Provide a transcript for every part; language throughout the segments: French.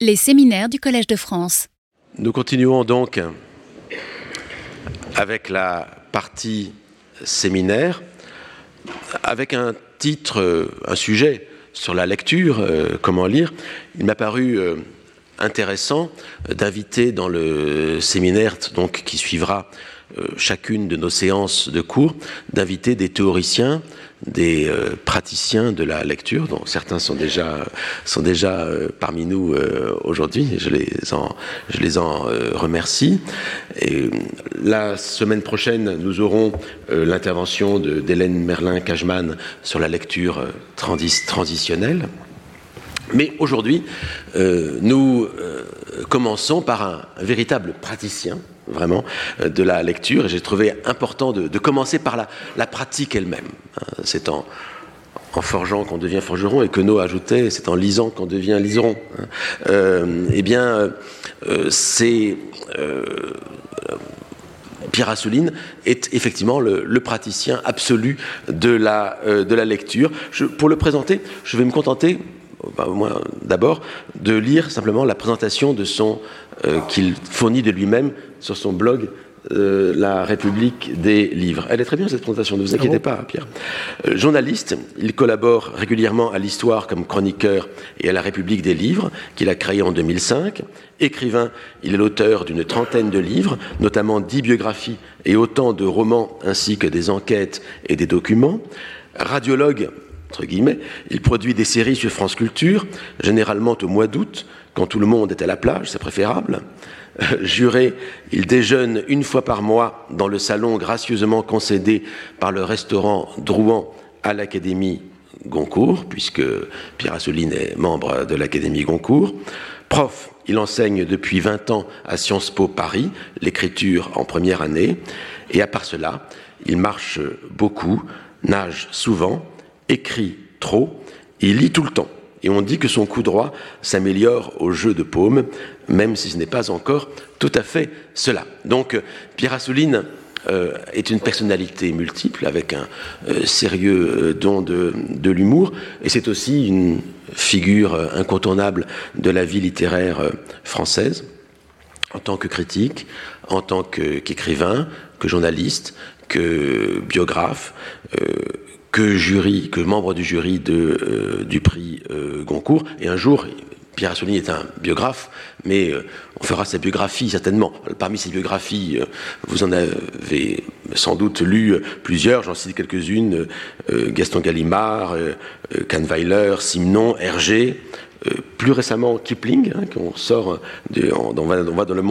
Les séminaires du Collège de France. Nous continuons donc avec la partie séminaire, avec un titre, un sujet sur la lecture, euh, comment lire. Il m'a paru euh, intéressant d'inviter dans le séminaire qui suivra euh, chacune de nos séances de cours, d'inviter des théoriciens, des euh, praticiens de la lecture, dont certains sont déjà, sont déjà euh, parmi nous aujourd'hui, et je les en, je les en remercie. La semaine prochaine, nous aurons l'intervention d'Hélène Merlin-Cajman sur la lecture transitionnelle. Mais aujourd'hui, nous commençons par un véritable praticien vraiment euh, de la lecture et j'ai trouvé important de, commencer par la, pratique elle-même. Hein. C'est en, forgeant qu'on devient forgeron et que ajoutait c'est en lisant qu'on devient liseron. Hein. Euh, eh bien, euh, c'est Pierre Assouline est effectivement le, praticien absolu de la, de la lecture. pour le présenter, je vais me contenter d'abord de lire simplement la présentation de son qu'il fournit de lui-même sur son blog euh, La République des livres. Elle est très bien cette présentation, ne vous inquiétez ah pas, Pierre. Euh, journaliste, il collabore régulièrement à l'histoire comme chroniqueur et à La République des livres, qu'il a créé en 2005. Écrivain, il est l'auteur d'une trentaine de livres, notamment dix biographies et autant de romans, ainsi que des enquêtes et des documents. Radiologue, entre guillemets, il produit des séries sur France Culture, généralement au mois d'août, quand tout le monde est à la plage, c'est préférable. juré, il déjeune une fois par mois dans le salon gracieusement concédé par le restaurant Drouan à l'Académie Goncourt, puisque Pierre Assouline est membre de l'Académie Goncourt. Prof, il enseigne depuis 20 ans à Sciences Po Paris, l'écriture en première année, et à part cela, il marche beaucoup, nage souvent, écrit trop, il lit tout le temps. Et on dit que son coup droit s'améliore au jeu de paume, même si ce n'est pas encore tout à fait cela. Donc Pierre Assouline euh, est une personnalité multiple avec un euh, sérieux euh, don de, l'humour et c'est aussi une figure incontournable de la vie littéraire française en tant que critique, en tant qu'écrivain, que journaliste, que biographe, que jury, que membre du jury de, du prix Goncourt. Et un jour, Pierre Assouline est un biographe, mais euh, on fera sa biographie certainement. Parmi ses biographies, euh, vous en avez sans doute lu plusieurs, j'en cite quelques-unes, euh, Gaston Gallimard, Kahnweiler, Simon, Hergé, euh, plus récemment Kipling, hein, qu'on sort, de, on, va, dans, le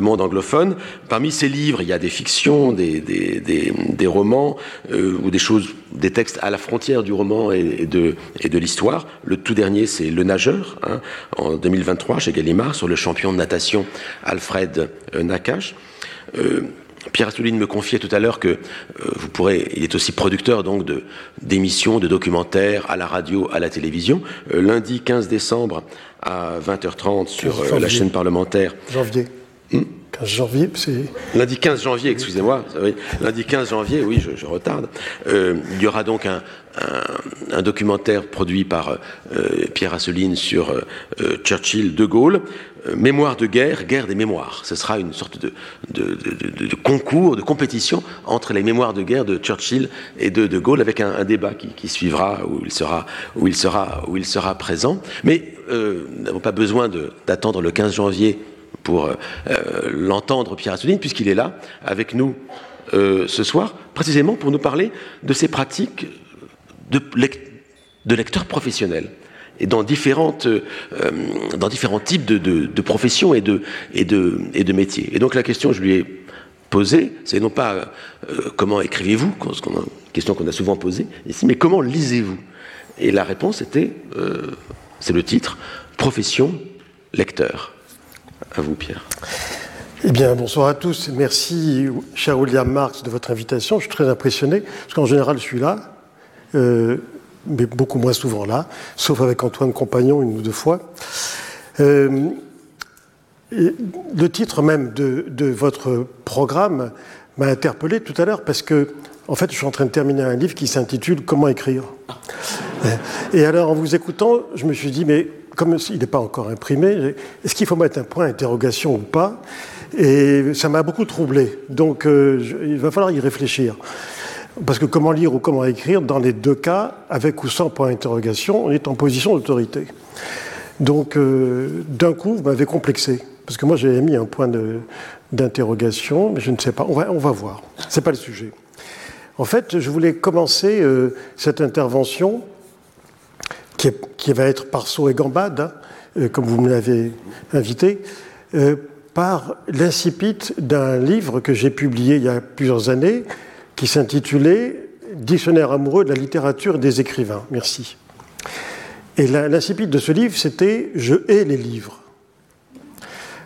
monde, anglophone. Parmi ces livres, il y a des fictions, des, romans euh, ou des choses, des textes à la frontière du roman et, de, et de l'histoire. Le tout dernier, c'est Le Nageur, hein, en 2023 chez Gallimard, sur le champion de natation Alfred euh, Nakache. Pierre Assouline me confiait tout à l'heure que euh, vous pourrez, il est aussi producteur donc de d'émissions, de documentaires à la radio, à la télévision. Euh, lundi 15 décembre à 20h30 sur euh, la chaîne parlementaire. Janvier. 15 janvier, c'est. Lundi 15 janvier, excusez-moi. Lundi 15 janvier, oui, je, retarde. il y aura donc un, documentaire produit par Pierre Assouline sur Churchill, De Gaulle. Euh, mémoire de guerre, guerre des mémoires. Ce sera une sorte de, concours, de compétition entre les mémoires de guerre de Churchill et de De Gaulle, avec un, débat qui, suivra où il sera, où il sera, où il sera présent. Mais euh, nous n'avons pas besoin d'attendre le 15 janvier pour euh, l'entendre, Pierre Assouline, puisqu'il est là avec nous ce soir, précisément pour nous parler de ces pratiques de, de lecteurs professionnels et dans, différentes, euh, dans différents types de, professions et de, métiers. Et donc la question que je lui ai posée, c'est non pas euh, comment écrivez-vous, question qu'on a souvent posée ici, mais comment lisez-vous? Et la réponse était, euh, c'est le titre, profession lecteur. À vous, Pierre. Eh bien, bonsoir à tous. Merci, cher William Marx, de votre invitation. Je suis très impressionné, parce qu'en général, je suis là mais beaucoup moins souvent là, sauf avec Antoine Compagnon une ou deux fois. Euh, le titre même de, votre programme m'a interpellé tout à l'heure parce que, en fait, je suis en train de terminer un livre qui s'intitule Comment écrire? Et alors, en vous écoutant, je me suis dit, mais comme il n'est pas encore imprimé, est-ce qu'il faut mettre un point d'interrogation ou pas? Et ça m'a beaucoup troublé. Donc il va falloir y réfléchir. Parce que comment lire ou comment écrire, dans les deux cas, avec ou sans point d'interrogation, on est en position d'autorité. Donc, euh, d'un coup, vous m'avez complexé. Parce que moi, j'avais mis un point d'interrogation, mais je ne sais pas. On va, on va voir. Ce n'est pas le sujet. En fait, je voulais commencer euh, cette intervention, qui, va être par saut et gambade, hein, euh, comme vous me l'avez invité, par l'incipit d'un livre que j'ai publié il y a plusieurs années, qui s'intitulait Dictionnaire amoureux de la littérature et des écrivains. Merci. Et l'incipit de ce livre, c'était Je hais les livres.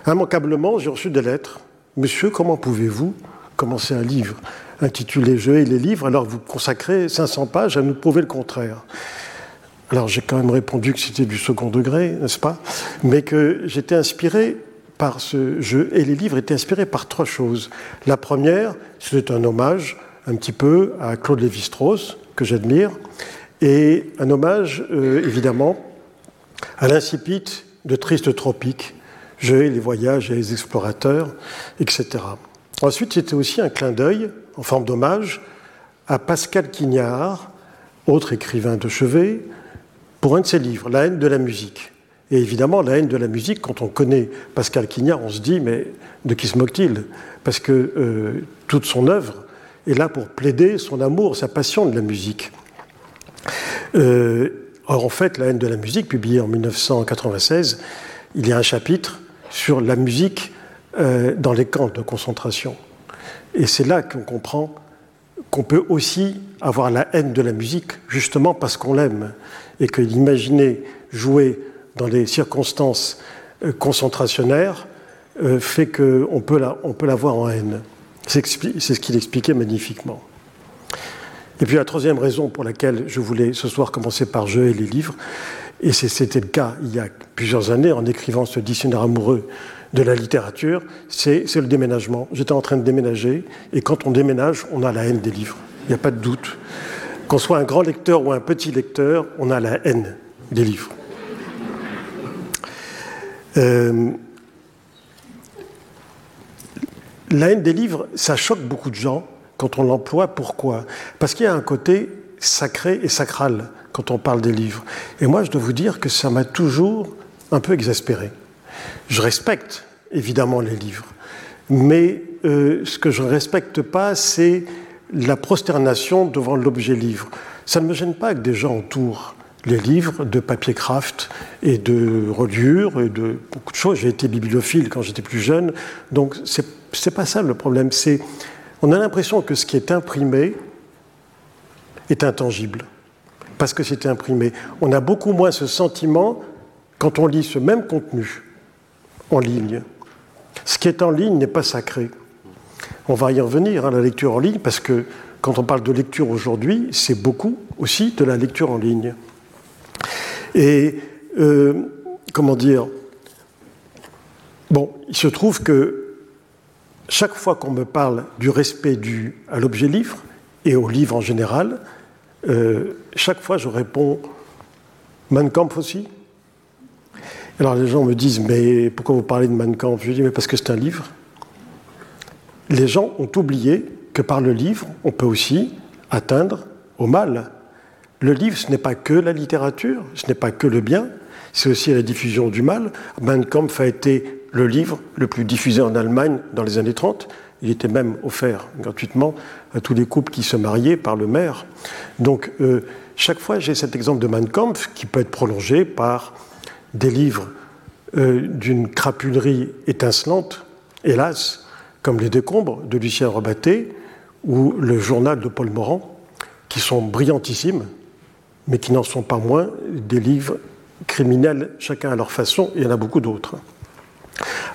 Immanquablement, j'ai reçu des lettres. Monsieur, comment pouvez-vous commencer un livre intitulé Je hais les livres alors que vous consacrez 500 pages à nous prouver le contraire? Alors j'ai quand même répondu que c'était du second degré, n'est-ce pas? Mais que j'étais inspiré par ce jeu et les livres étaient inspirés par trois choses. La première, c'était un hommage un petit peu à Claude Lévi-Strauss, que j'admire, et un hommage, euh, évidemment, à l'incipit de Triste Tropique, Je hais les voyages et les explorateurs, etc. Ensuite, c'était aussi un clin d'œil, en forme d'hommage, à Pascal Quignard, autre écrivain de chevet, pour un de ses livres, La haine de la musique. Et évidemment, la haine de la musique, quand on connaît Pascal Quignard, on se dit, mais de qui se moque-t-il? Parce que euh, toute son œuvre est là pour plaider son amour, sa passion de la musique. Euh, or, en fait, La haine de la musique, publié en 1996, il y a un chapitre sur la musique euh, dans les camps de concentration. Et c'est là qu'on comprend qu'on peut aussi avoir la haine de la musique, justement parce qu'on l'aime, et que l'imaginer jouer dans des circonstances euh, concentrationnaires fait qu'on peut, la, on peut la voir en haine. C'est ce qu'il expliquait magnifiquement. Et puis la troisième raison pour laquelle je voulais ce soir commencer par je et les livres, et c'était le cas il y a plusieurs années en écrivant ce dictionnaire amoureux de la littérature, c'est le déménagement. J'étais en train de déménager, et quand on déménage, on a la haine des livres. Il n'y a pas de doute. Qu'on soit un grand lecteur ou un petit lecteur, on a la haine des livres. Euh, la haine des livres, ça choque beaucoup de gens quand on l'emploie. Pourquoi? Parce qu'il y a un côté sacré et sacral quand on parle des livres. Et moi, je dois vous dire que ça m'a toujours un peu exaspéré. Je respecte évidemment les livres, mais euh, ce que je ne respecte pas, c'est la prosternation devant l'objet livre. Ça ne me gêne pas que des gens entourent les livres de papier craft et de reliure et de beaucoup de choses. J'ai été bibliophile quand j'étais plus jeune, donc c'est pas ça le problème. C'est on a l'impression que ce qui est imprimé est intangible parce que c'est imprimé. On a beaucoup moins ce sentiment quand on lit ce même contenu en ligne. Ce qui est en ligne n'est pas sacré. On va y revenir à hein, la lecture en ligne parce que quand on parle de lecture aujourd'hui, c'est beaucoup aussi de la lecture en ligne. Et euh, comment dire Bon, il se trouve que chaque fois qu'on me parle du respect dû à l'objet livre et au livre en général, euh, chaque fois je réponds Mein aussi. Alors les gens me disent Mais pourquoi vous parlez de Mein Kampf Je dis Mais parce que c'est un livre. Les gens ont oublié que par le livre, on peut aussi atteindre au mal. Le livre, ce n'est pas que la littérature, ce n'est pas que le bien, c'est aussi la diffusion du mal. Mein Kampf a été le livre le plus diffusé en Allemagne dans les années 30. Il était même offert gratuitement à tous les couples qui se mariaient par le maire. Donc, euh, chaque fois, j'ai cet exemple de Mein Kampf qui peut être prolongé par des livres euh, d'une crapulerie étincelante, hélas, comme Les Décombres de Lucien Rebatté ou Le Journal de Paul Morand, qui sont brillantissimes, mais qui n'en sont pas moins des livres criminels, chacun à leur façon, et il y en a beaucoup d'autres.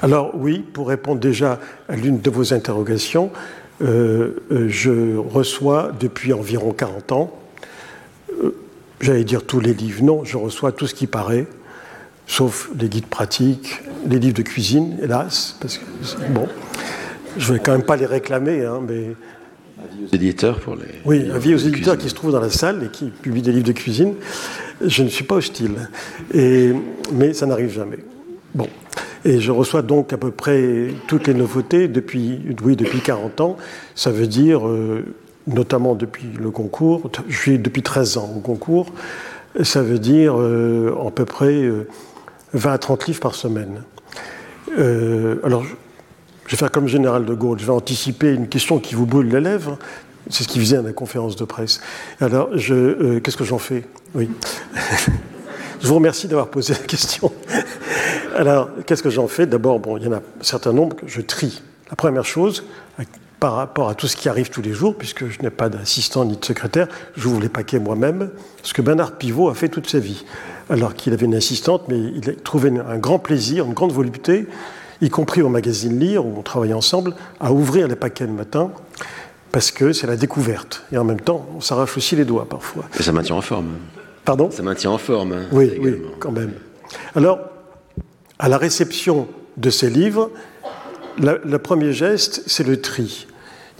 Alors oui, pour répondre déjà à l'une de vos interrogations, euh, euh, je reçois depuis environ 40 ans, euh, j'allais dire tous les livres, non, je reçois tout ce qui paraît, sauf les guides pratiques, les livres de cuisine, hélas, parce que, bon, je ne vais quand même pas les réclamer, hein, mais... Avis aux éditeurs pour les... Oui, avis aux éditeurs qui se trouvent dans la salle et qui publient des livres de cuisine. Je ne suis pas hostile, et, mais ça n'arrive jamais. Bon. Et je reçois donc à peu près toutes les nouveautés depuis, oui, depuis 40 ans. Ça veut dire, euh, notamment depuis le concours, je suis depuis 13 ans au concours, ça veut dire euh, à peu près 20 à 30 livres par semaine. alors, je vais faire comme général de Gaulle, je vais anticiper une question qui vous brûle les lèvres. C'est ce qu'il faisait à la conférence de presse. Alors, euh, qu'est-ce que j'en fais? Oui. je vous remercie d'avoir posé la question. Alors, qu'est-ce que j'en fais? D'abord, bon, il y en a un certain nombre que je trie. La première chose, par rapport à tout ce qui arrive tous les jours, puisque je n'ai pas d'assistant ni de secrétaire, j'ouvre les paquets moi-même, ce que Bernard Pivot a fait toute sa vie. Alors qu'il avait une assistante, mais il a trouvé un grand plaisir, une grande volupté y compris au magazine Lire, où on travaille ensemble, à ouvrir les paquets le matin, parce que c'est la découverte. Et en même temps, on s'arrache aussi les doigts parfois. Et ça maintient en forme. Pardon? Ça maintient en forme. Hein, oui, oui, quand même. Alors, à la réception de ces livres, le premier geste, c'est le tri.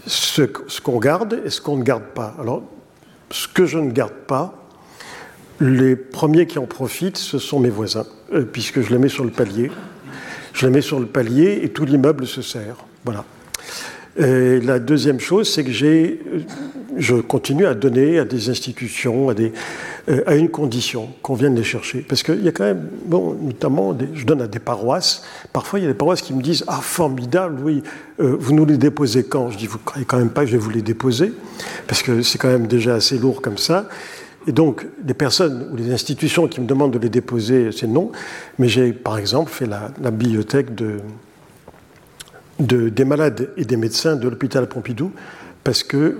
Ce, qu'on garde et ce qu'on ne garde pas. Alors, ce que je ne garde pas, les premiers qui en profitent, ce sont mes voisins, euh, puisque je les mets sur le palier. Je la mets sur le palier et tout l'immeuble se sert. Voilà. Et la deuxième chose, c'est que j'ai, je continue à donner à des institutions, à, des, euh, à une condition, qu'on vienne les chercher. Parce qu'il y a quand même, bon, notamment, je donne à des paroisses. Parfois, il y a des paroisses qui me disent Ah, formidable, oui, euh, vous nous les déposez quand? Je dis Vous ne croyez quand même pas que je vais vous les déposer? Parce que c'est quand même déjà assez lourd comme ça. Et donc, les personnes ou les institutions qui me demandent de les déposer, c'est non. Mais j'ai, par exemple, fait la, bibliothèque de, des malades et des médecins de l'hôpital Pompidou, parce que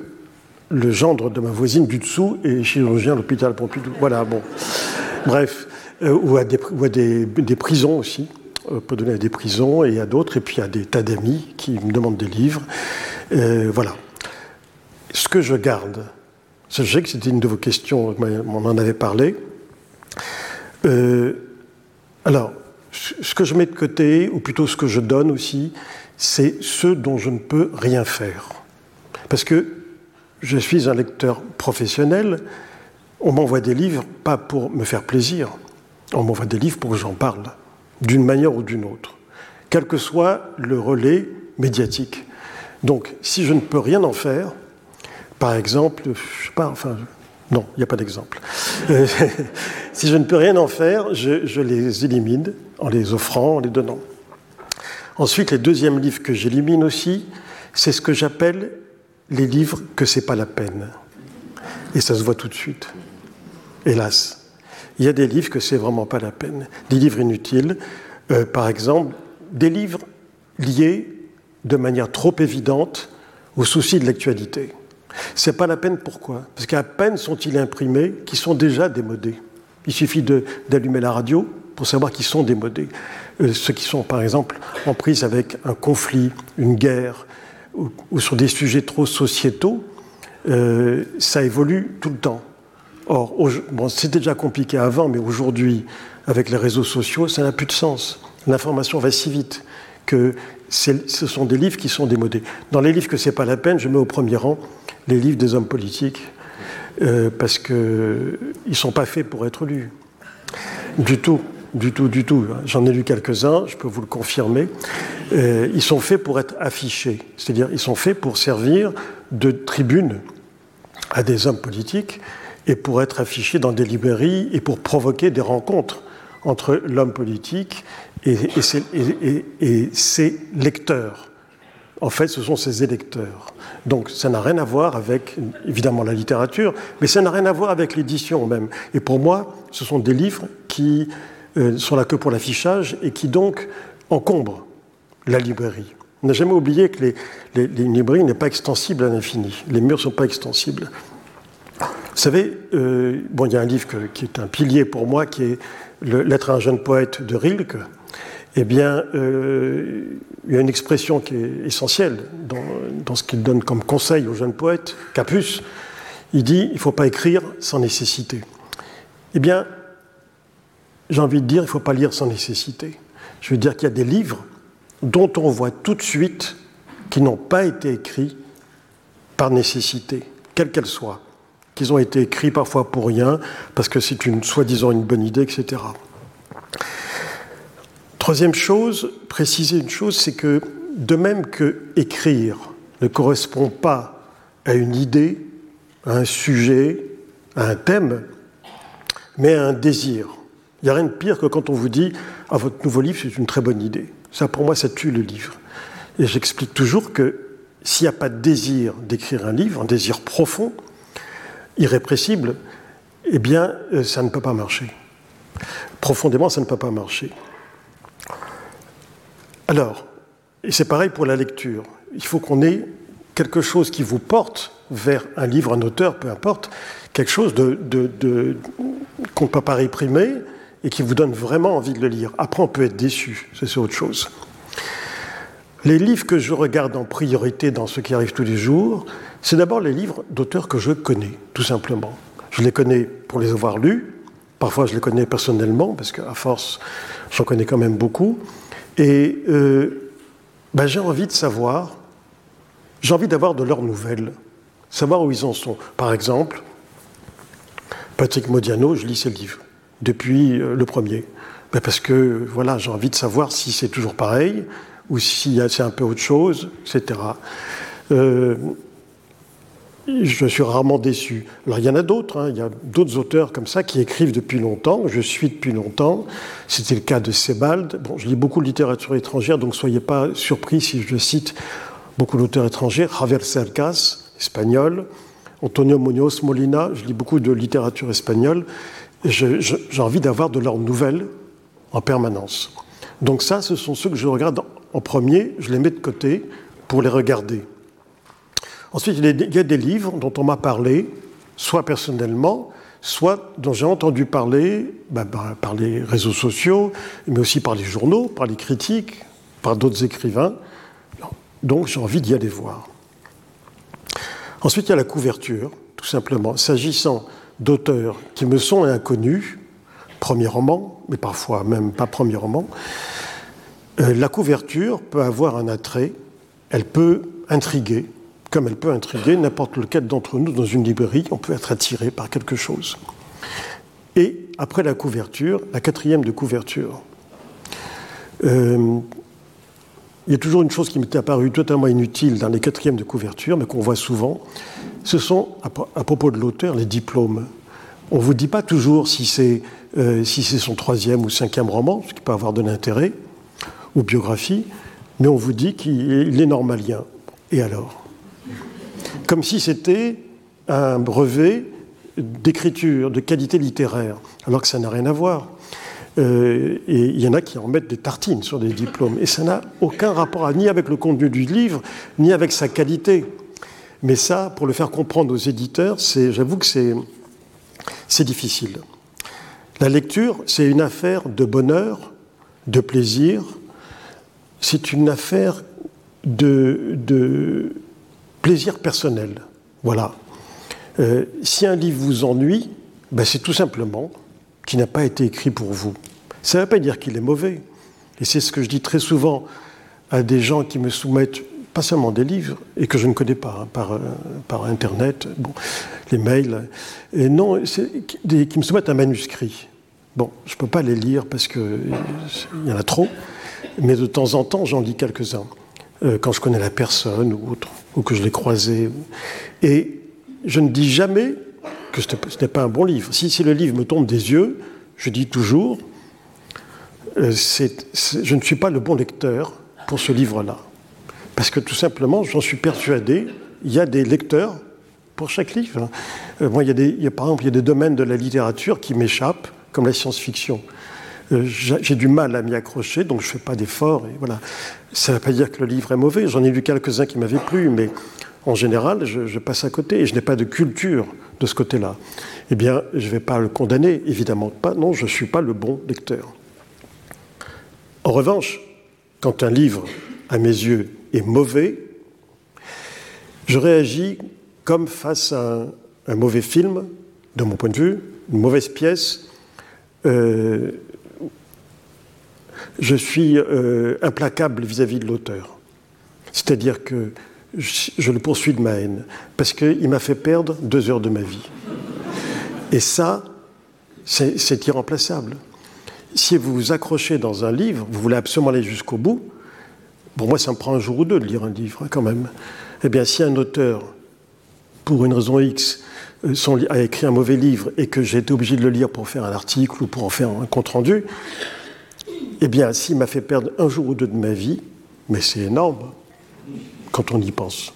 le gendre de ma voisine du dessous est chirurgien à l'hôpital Pompidou. Voilà, bon. Bref, euh, ou à, des, des, prisons aussi. On peut donner à des prisons et à d'autres, et puis à des tas d'amis qui me demandent des livres. Euh, voilà. Ce que je garde, je sais que c'était une de vos questions, on en avait parlé. Euh, alors, ce que je mets de côté, ou plutôt ce que je donne aussi, c'est ce dont je ne peux rien faire. Parce que je suis un lecteur professionnel, on m'envoie des livres pas pour me faire plaisir, on m'envoie des livres pour que j'en parle, d'une manière ou d'une autre, quel que soit le relais médiatique. Donc, si je ne peux rien en faire, par exemple, je sais pas, enfin, non, il n'y a pas d'exemple. Euh, si je ne peux rien en faire, je, les élimine en les offrant, en les donnant. Ensuite, les deuxièmes livres que j'élimine aussi, c'est ce que j'appelle les livres que c'est pas la peine. Et ça se voit tout de suite. Hélas. Il y a des livres que c'est vraiment pas la peine. Des livres inutiles. Euh, par exemple, des livres liés de manière trop évidente aux soucis de l'actualité. C'est pas la peine pourquoi? Parce qu'à peine sont-ils imprimés qu'ils sont déjà démodés. Il suffit d'allumer la radio pour savoir qu'ils sont démodés. Euh, ceux qui sont, par exemple, en prise avec un conflit, une guerre, ou, sur des sujets trop sociétaux, euh, ça évolue tout le temps. Or, bon, c'était déjà compliqué avant, mais aujourd'hui, avec les réseaux sociaux, ça n'a plus de sens. L'information va si vite que ce sont des livres qui sont démodés. Dans les livres que c'est pas la peine, je mets au premier rang les livres des hommes politiques, euh, parce qu'ils ne sont pas faits pour être lus. Du tout, du tout, du tout. J'en ai lu quelques-uns, je peux vous le confirmer. Euh, ils sont faits pour être affichés, c'est-à-dire ils sont faits pour servir de tribune à des hommes politiques et pour être affichés dans des librairies et pour provoquer des rencontres entre l'homme politique et, et ses lecteurs. En fait, ce sont ses électeurs. Donc ça n'a rien à voir avec, évidemment, la littérature, mais ça n'a rien à voir avec l'édition même. Et pour moi, ce sont des livres qui euh, sont là que pour l'affichage et qui donc encombrent la librairie. On n'a jamais oublié que les, librairie n'est pas extensible à l'infini. Les murs ne sont pas extensibles. Vous savez, euh, bon, il y a un livre qui est un pilier pour moi, qui est L'être un jeune poète de Rilke eh bien, euh, il y a une expression qui est essentielle dans, ce qu'il donne comme conseil aux jeunes poètes, Capus. Il dit il ne faut pas écrire sans nécessité. Eh bien, j'ai envie de dire il ne faut pas lire sans nécessité. Je veux dire qu'il y a des livres dont on voit tout de suite qu'ils n'ont pas été écrits par nécessité, quelle qu'elle soit. qu'ils ont été écrits parfois pour rien, parce que c'est une soi-disant une bonne idée, etc. Troisième chose, préciser une chose, c'est que de même que écrire ne correspond pas à une idée, à un sujet, à un thème, mais à un désir. Il n'y a rien de pire que quand on vous dit ah, votre nouveau livre, c'est une très bonne idée. Ça, pour moi, ça tue le livre. Et j'explique toujours que s'il n'y a pas de désir d'écrire un livre, un désir profond, irrépressible, eh bien, euh, ça ne peut pas marcher. Profondément, ça ne peut pas marcher. Alors, et c'est pareil pour la lecture. Il faut qu'on ait quelque chose qui vous porte vers un livre, un auteur, peu importe, quelque chose qu'on ne peut pas réprimer et qui vous donne vraiment envie de le lire. Après, on peut être déçu, c'est autre chose. Les livres que je regarde en priorité dans ce qui arrive tous les jours, c'est d'abord les livres d'auteurs que je connais, tout simplement. Je les connais pour les avoir lus, parfois je les connais personnellement, parce qu'à force, j'en connais quand même beaucoup. Et euh, ben, j'ai envie de savoir, j'ai envie d'avoir de leurs nouvelles, savoir où ils en sont. Par exemple, Patrick Modiano, je lis ses livres depuis euh, le premier. Ben, parce que voilà, j'ai envie de savoir si c'est toujours pareil ou si c'est un peu autre chose, etc. Euh, je suis rarement déçu. Alors il y en a d'autres, hein. il y a d'autres auteurs comme ça qui écrivent depuis longtemps, je suis depuis longtemps. C'était le cas de Sebald. Bon, je lis beaucoup de littérature étrangère, donc soyez pas surpris si je cite beaucoup d'auteurs étrangers. Javier Cercas, espagnol. Antonio Muñoz Molina, je lis beaucoup de littérature espagnole. J'ai envie d'avoir de leurs nouvelles en permanence. Donc ça, ce sont ceux que je regarde en premier, je les mets de côté pour les regarder. Ensuite, il y a des livres dont on m'a parlé, soit personnellement, soit dont j'ai entendu parler ben, ben, par les réseaux sociaux, mais aussi par les journaux, par les critiques, par d'autres écrivains. Donc j'ai envie d'y aller voir. Ensuite, il y a la couverture, tout simplement. S'agissant d'auteurs qui me sont inconnus, premier roman, mais parfois même pas premier roman, euh, la couverture peut avoir un attrait, elle peut intriguer, comme elle peut intriguer n'importe lequel d'entre nous dans une librairie, on peut être attiré par quelque chose. Et après la couverture, la quatrième de couverture, euh, il y a toujours une chose qui m'était apparue totalement inutile dans les quatrièmes de couverture, mais qu'on voit souvent, ce sont, à, propos de l'auteur, les diplômes. On ne vous dit pas toujours si c'est euh, si son troisième ou cinquième roman, ce qui peut avoir de l'intérêt, ou biographie, mais on vous dit qu'il est normalien. Et alors? Comme si c'était un brevet d'écriture, de qualité littéraire, alors que ça n'a rien à voir. Euh, et il y en a qui en mettent des tartines sur des diplômes. Et ça n'a aucun rapport ni avec le contenu du livre, ni avec sa qualité. Mais ça, pour le faire comprendre aux éditeurs, j'avoue que c'est difficile. La lecture, c'est une affaire de bonheur, de plaisir, c'est une affaire de, de, plaisir personnel. Voilà. Euh, si un livre vous ennuie, ben c'est tout simplement qu'il n'a pas été écrit pour vous. Ça ne veut pas dire qu'il est mauvais. Et c'est ce que je dis très souvent à des gens qui me soumettent pas seulement des livres, et que je ne connais pas hein, par, euh, par Internet, bon, les mails, et non, qui me soumettent un manuscrit. Bon, je ne peux pas les lire parce qu'il y en a trop, mais de temps en temps, j'en lis quelques-uns. Euh, quand je connais la personne ou autre, ou que je l'ai croisé. Et je ne dis jamais que ce n'est pas un bon livre. Si, le livre me tombe des yeux, je dis toujours, euh, je ne suis pas le bon lecteur pour ce livre-là. Parce que tout simplement, j'en suis persuadé, il y a des lecteurs pour chaque livre. Euh, il, y a des, par exemple, il y a des domaines de la littérature qui m'échappent, comme la science-fiction. Euh, j'ai du mal à m'y accrocher, donc je ne fais pas d'efforts. voilà. Ça ne veut pas dire que le livre est mauvais. J'en ai lu quelques-uns qui m'avaient plu, mais en général, je, passe à côté et je n'ai pas de culture de ce côté-là. Eh bien, je ne vais pas le condamner, évidemment pas. Non, je ne suis pas le bon lecteur. En revanche, quand un livre, à mes yeux, est mauvais, je réagis comme face à un, mauvais film, de mon point de vue, une mauvaise pièce. Euh, je suis euh, implacable vis-à-vis de l'auteur. C'est-à-dire que je, le poursuis de ma haine, parce qu'il m'a fait perdre deux heures de ma vie. Et ça, c'est irremplaçable. Si vous vous accrochez dans un livre, vous voulez absolument aller jusqu'au bout, pour moi ça me prend un jour ou deux de lire un livre quand même. Eh bien, si un auteur, pour une raison X, euh, a écrit un mauvais livre et que j'ai été obligé de le lire pour faire un article ou pour en faire un compte-rendu, eh bien, s'il m'a fait perdre un jour ou deux de ma vie, mais c'est énorme quand on y pense.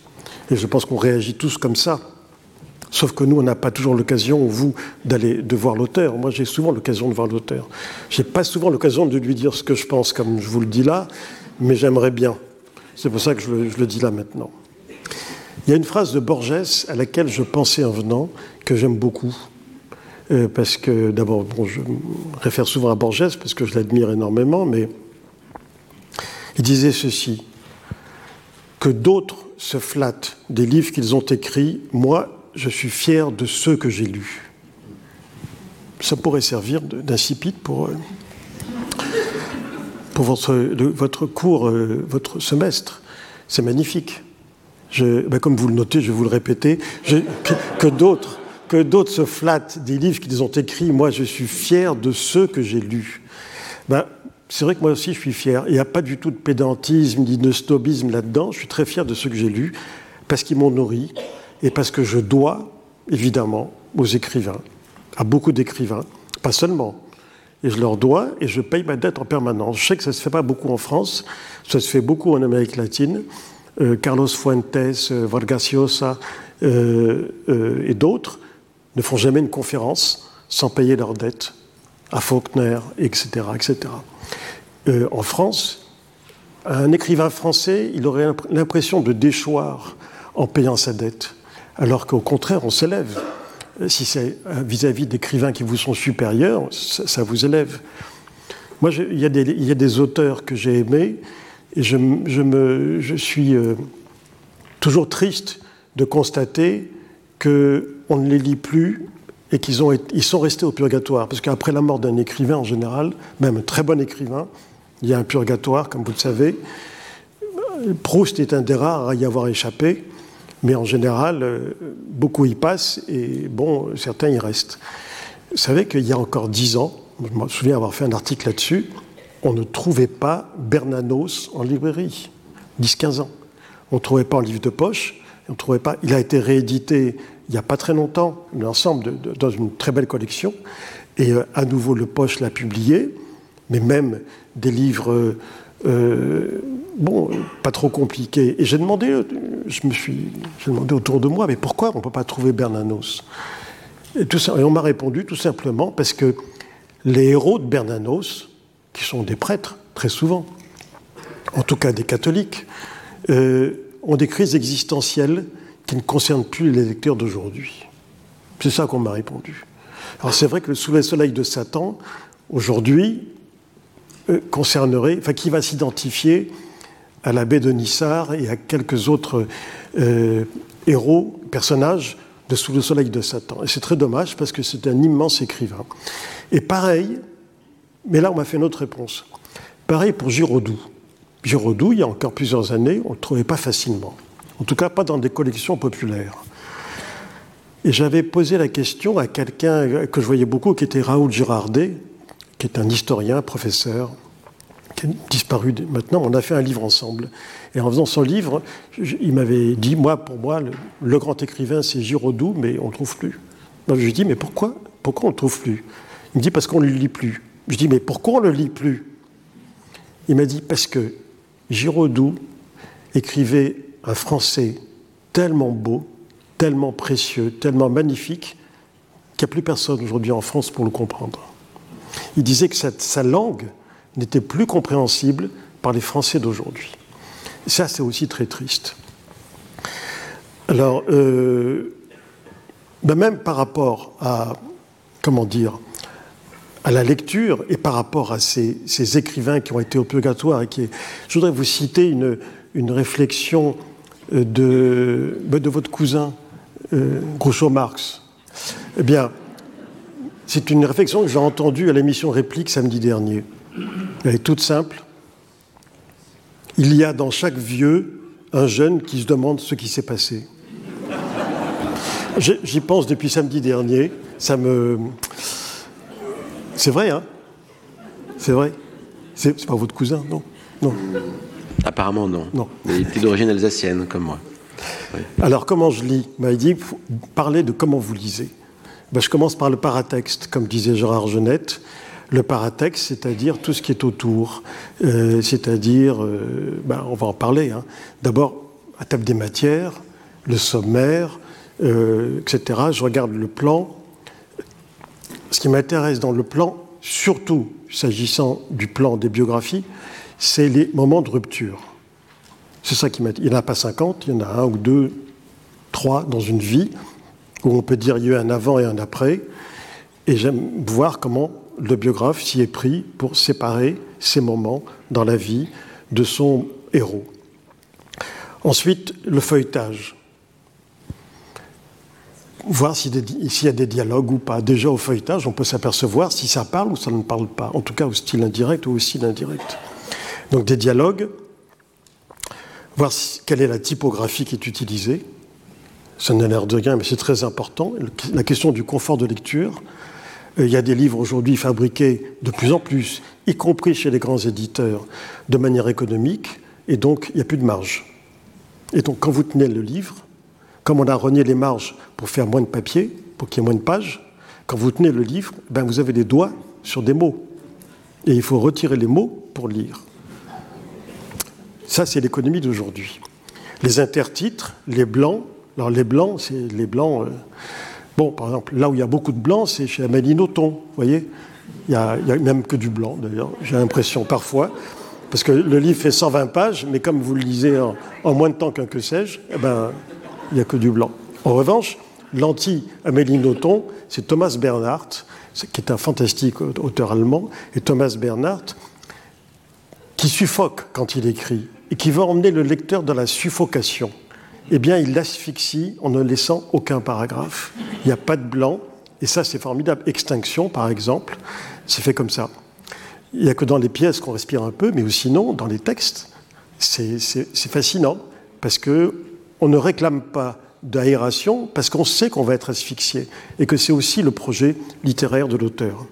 Et je pense qu'on réagit tous comme ça. Sauf que nous, on n'a pas toujours l'occasion, vous, d'aller de voir l'auteur. Moi, j'ai souvent l'occasion de voir l'auteur. J'ai pas souvent l'occasion de lui dire ce que je pense, comme je vous le dis là, mais j'aimerais bien. C'est pour ça que je le dis là maintenant. Il y a une phrase de Borges à laquelle je pensais en venant, que j'aime beaucoup. Euh, parce que, d'abord, bon, je réfère souvent à Borges parce que je l'admire énormément, mais il disait ceci que d'autres se flattent des livres qu'ils ont écrits, moi, je suis fier de ceux que j'ai lus. Ça pourrait servir d'incipit pour, euh, pour votre, cours, euh, votre semestre. C'est magnifique. Ben, comme vous le notez, je vais vous le répéter, que, d'autres que d'autres se flattent des livres qu'ils ont écrits. Moi, je suis fier de ceux que j'ai lus. Ben, c'est vrai que moi aussi, je suis fier. Il n'y a pas du tout de pédantisme ni de snobisme là-dedans. Je suis très fier de ceux que j'ai lus parce qu'ils m'ont nourri et parce que je dois, évidemment, aux écrivains, à beaucoup d'écrivains, pas seulement. Et je leur dois et je paye ma dette en permanence. Je sais que ça ne se fait pas beaucoup en France, ça se fait beaucoup en Amérique latine. Euh, Carlos Fuentes, euh, Vargas Llosa euh, et d'autres ne font jamais une conférence sans payer leurs dettes à Faulkner, etc. etc. en France, un écrivain français, il aurait l'impression de déchoir en payant sa dette, alors qu'au contraire, on s'élève. Si c'est vis-à-vis d'écrivains qui vous sont supérieurs, ça, vous élève. Moi, il y, a des auteurs que j'ai aimés et je, suis euh, toujours triste de constater qu'on ne les lit plus et qu'ils ils sont restés au purgatoire. Parce qu'après la mort d'un écrivain en général, même un très bon écrivain, il y a un purgatoire, comme vous le savez. Proust est un des rares à y avoir échappé, mais en général, euh, beaucoup y passent et bon, certains y restent. Vous savez qu'il y a encore dix ans, je me souviens avoir fait un article là-dessus, on ne trouvait pas Bernanos en librairie, 10-15 ans. On ne trouvait pas en livre de poche, on trouvait pas. Il a été réédité il n'y a pas très longtemps, l'ensemble dans une très belle collection, et euh, à nouveau le Poche l'a publié, mais même des livres, euh, bon, pas trop compliqués. Et j'ai demandé, je me suis, demandé autour de moi, mais pourquoi on ne peut pas trouver Bernanos? Et, tout ça, et on m'a répondu tout simplement parce que les héros de Bernanos, qui sont des prêtres, très souvent, en tout cas des catholiques, euh, ont des crises existentielles qui ne concernent plus les lecteurs d'aujourd'hui. C'est ça qu'on m'a répondu. Alors c'est vrai que Sous le soleil de Satan, aujourd'hui, concernerait, enfin qui va s'identifier à l'abbé de Nissard et à quelques autres euh, héros, personnages de Sous le soleil de Satan. Et c'est très dommage parce que c'est un immense écrivain. Et pareil, mais là, on m'a fait une autre réponse. Pareil pour Giraudoux. Giraudoux, il y a encore plusieurs années, on ne le trouvait pas facilement. En tout cas, pas dans des collections populaires. Et j'avais posé la question à quelqu'un que je voyais beaucoup, qui était Raoul Girardet, qui est un historien, professeur, qui est disparu maintenant. On a fait un livre ensemble. Et en faisant son livre, il m'avait dit, moi, pour moi, le, grand écrivain, c'est Giraudoux, mais on ne le trouve plus. je lui dit, mais pourquoi Pourquoi on ne le trouve plus? Il me dit, parce qu'on ne le lit plus. Je dis, mais pourquoi on ne le lit plus? Il m'a dit, parce que Giraudoux écrivait un français tellement beau, tellement précieux, tellement magnifique, qu'il n'y a plus personne aujourd'hui en France pour le comprendre. Il disait que sa langue n'était plus compréhensible par les Français d'aujourd'hui. Ça, c'est aussi très triste. Alors, euh, ben même par rapport à, comment dire, à la lecture et par rapport à ces, écrivains qui ont été au purgatoire. Et qui Je voudrais vous citer une, réflexion euh, de, ben, de votre cousin, euh, Groucho Marx. Eh bien, c'est une réflexion que j'ai entendue à l'émission Réplique samedi dernier. Elle est toute simple. Il y a dans chaque vieux un jeune qui se demande ce qui s'est passé. J'y pense depuis samedi dernier. Ça me. C'est vrai, hein? C'est vrai. C'est pas votre cousin, non? Non. Apparemment, non. Non. il était d'origine alsacienne, comme moi. Alors, comment je lis? Il m'a dit parler de comment vous lisez. Ben, je commence par le paratexte, comme disait Gérard Genette. Le paratexte, c'est-à-dire tout ce qui est autour, euh, c'est-à-dire, euh, ben, on va en parler. Hein. D'abord, à table des matières, le sommaire, euh, etc. Je regarde le plan. Ce qui m'intéresse dans le plan, surtout s'agissant du plan des biographies, c'est les moments de rupture. C'est ça qui m'intéresse. Il n'y en a pas 50, il y en a un ou deux, trois dans une vie, où on peut dire il y a eu un avant et un après. Et j'aime voir comment le biographe s'y est pris pour séparer ces moments dans la vie de son héros. Ensuite, le feuilletage voir s'il y a des dialogues ou pas. Déjà au feuilletage, on peut s'apercevoir si ça parle ou ça ne parle pas, en tout cas au style indirect ou au style indirect. Donc des dialogues, voir quelle est la typographie qui est utilisée. Ça n'a l'air de rien, mais c'est très important. La question du confort de lecture. Euh, il y a des livres aujourd'hui fabriqués de plus en plus, y compris chez les grands éditeurs, de manière économique, et donc il n'y a plus de marge. Et donc quand vous tenez le livre, comme on a renié les marges pour faire moins de papier, pour qu'il y ait moins de pages, quand vous tenez le livre, ben vous avez des doigts sur des mots. Et il faut retirer les mots pour lire. Ça, c'est l'économie d'aujourd'hui. Les intertitres, les blancs. Alors, les blancs, c'est les blancs. Euh, bon, par exemple, là où il y a beaucoup de blancs, c'est chez Amélie Nothomb. Vous voyez il n'y a, même que du blanc, d'ailleurs, j'ai l'impression parfois. Parce que le livre fait 120 pages, mais comme vous le lisez en, en moins de temps qu'un que sais-je, eh ben, il n'y a que du blanc. En revanche, l'anti-Amélie Nothomb, c'est Thomas Bernhardt, qui est un fantastique auteur allemand, et Thomas Bernhardt, qui suffoque quand il écrit, et qui va emmener le lecteur dans la suffocation. Eh bien, il l'asphyxie en ne laissant aucun paragraphe. Il n'y a pas de blanc, et ça, c'est formidable. Extinction, par exemple, c'est fait comme ça. Il n'y a que dans les pièces qu'on respire un peu, mais sinon, dans les textes, c'est fascinant, parce que on ne réclame pas d'aération parce qu'on sait qu'on va être asphyxié et que c'est aussi le projet littéraire de l'auteur.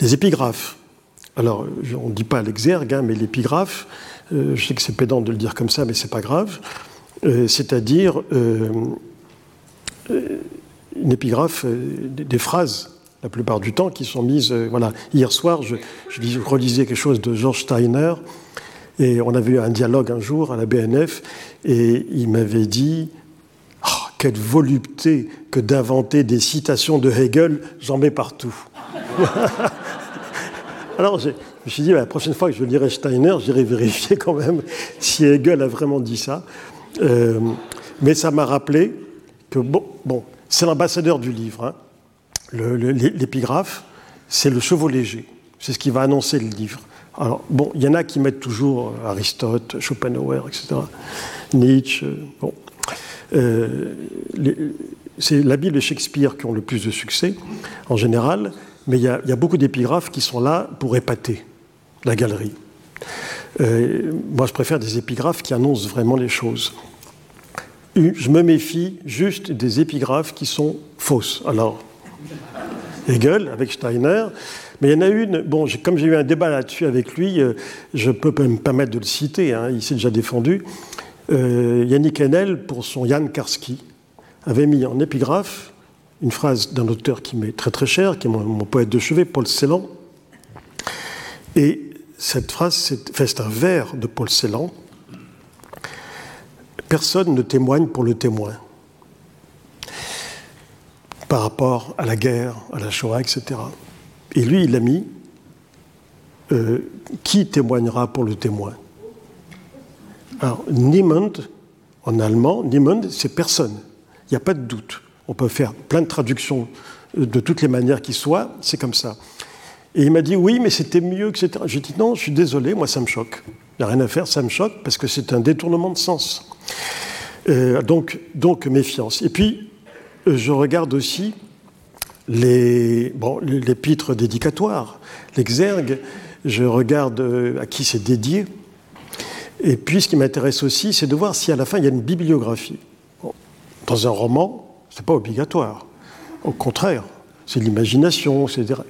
Les épigraphes. Alors, on ne dit pas l'exergue, hein, mais l'épigraphe, euh, je sais que c'est pédant de le dire comme ça, mais c'est pas grave. Euh, c'est-à-dire euh, une épigraphe, des, phrases, la plupart du temps, qui sont mises. Hier soir, je, relisais quelque chose de George Steiner et on avait eu un dialogue un jour à la BNF, et il m'avait dit oh, Quelle volupté que d'inventer des citations de Hegel, j'en mets partout. Alors je me suis dit La prochaine fois que je lirai Steiner, j'irai vérifier quand même si Hegel a vraiment dit ça. Euh, mais ça m'a rappelé que, bon, c'est l'ambassadeur du livre. Hein. L'épigraphe, c'est le chevau léger. C'est ce qui va annoncer le livre. Alors, bon, il y en a qui mettent toujours euh, Aristote, Schopenhauer, etc. Nietzsche. Euh, bon. C'est la Bible et Shakespeare qui ont le plus de succès, en général, mais il y, a, beaucoup d'épigraphes qui sont là pour épater la galerie. Moi, je préfère des épigraphes qui annoncent vraiment les choses. Je me méfie juste des épigraphes qui sont fausses. Alors, Hegel, avec Steiner, mais il y en a une, bon, comme j'ai eu un débat là-dessus avec lui, euh, je peux me permettre de le citer, hein, il s'est déjà défendu. Euh, Yannick Enel, pour son Jan Karski, avait mis en épigraphe une phrase d'un auteur qui m'est très très cher, qui est mon, poète de chevet, Paul Celan. Et cette phrase, c'est un vers de Paul Celan. Personne ne témoigne pour le témoin par rapport à la guerre, à la Shoah, etc. Et lui, il a mis euh, qui témoignera pour le témoin? Alors, niemand, en allemand, niemand, c'est personne. Il n'y a pas de doute. On peut faire plein de traductions euh, de toutes les manières qui soient, c'est comme ça. Et il m'a dit oui, mais c'était mieux, etc. J'ai dit non, je suis désolé, moi ça me choque. Il n'y a rien à faire, ça me choque parce que c'est un détournement de sens. Euh, donc, donc méfiance. Et puis, je regarde aussi les, bon, l'épître dédicatoire, l'exergue, je regarde euh, à qui c'est dédié. Et puis, ce qui m'intéresse aussi, c'est de voir si à la fin, il y a une bibliographie. Dans un roman, ce n'est pas obligatoire. Au contraire, c'est l'imagination, etc.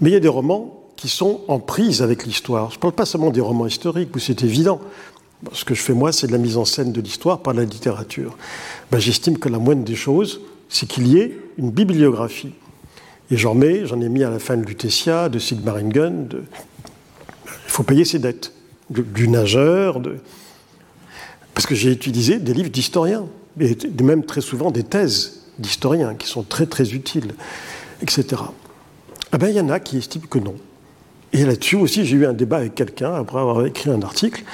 Mais il y a des romans qui sont en prise avec l'histoire. Je ne parle pas seulement des romans historiques, où c'est évident. Ce que je fais moi, c'est de la mise en scène de l'histoire par la littérature. Ben, J'estime que la moindre des choses, c'est qu'il y ait une bibliographie. Et j'en mets, j'en ai mis à la fin de Lutetia, de Sigmaringen. De... Il faut payer ses dettes. du nageur, de... parce que j'ai utilisé des livres d'historiens, et même très souvent des thèses d'historiens qui sont très très utiles, etc. Ah ben, il y en a qui estiment que non. Et là-dessus aussi, j'ai eu un débat avec quelqu'un après avoir écrit un article,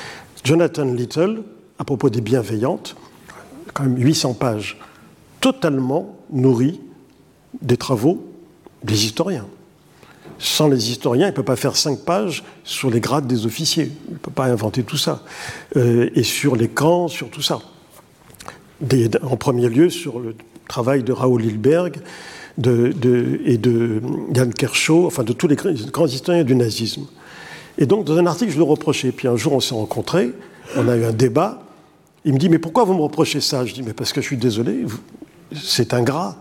Jonathan Little, à propos des bienveillantes, quand même 800 pages, totalement nourries des travaux des historiens. Sans les historiens, il ne peut pas faire cinq pages sur les grades des officiers. Il ne peut pas inventer tout ça. Euh, et sur les camps, sur tout ça. en premier lieu, sur le travail de Raoul Hilberg et de Jan Kershaw, enfin de tous les grands historiens du nazisme. Et donc, dans un article, je le reprochais. Puis un jour, on s'est rencontrés, on a eu un débat. Il me dit Mais pourquoi vous me reprochez ça? Je dis Mais parce que je suis désolé, c'est ingrat.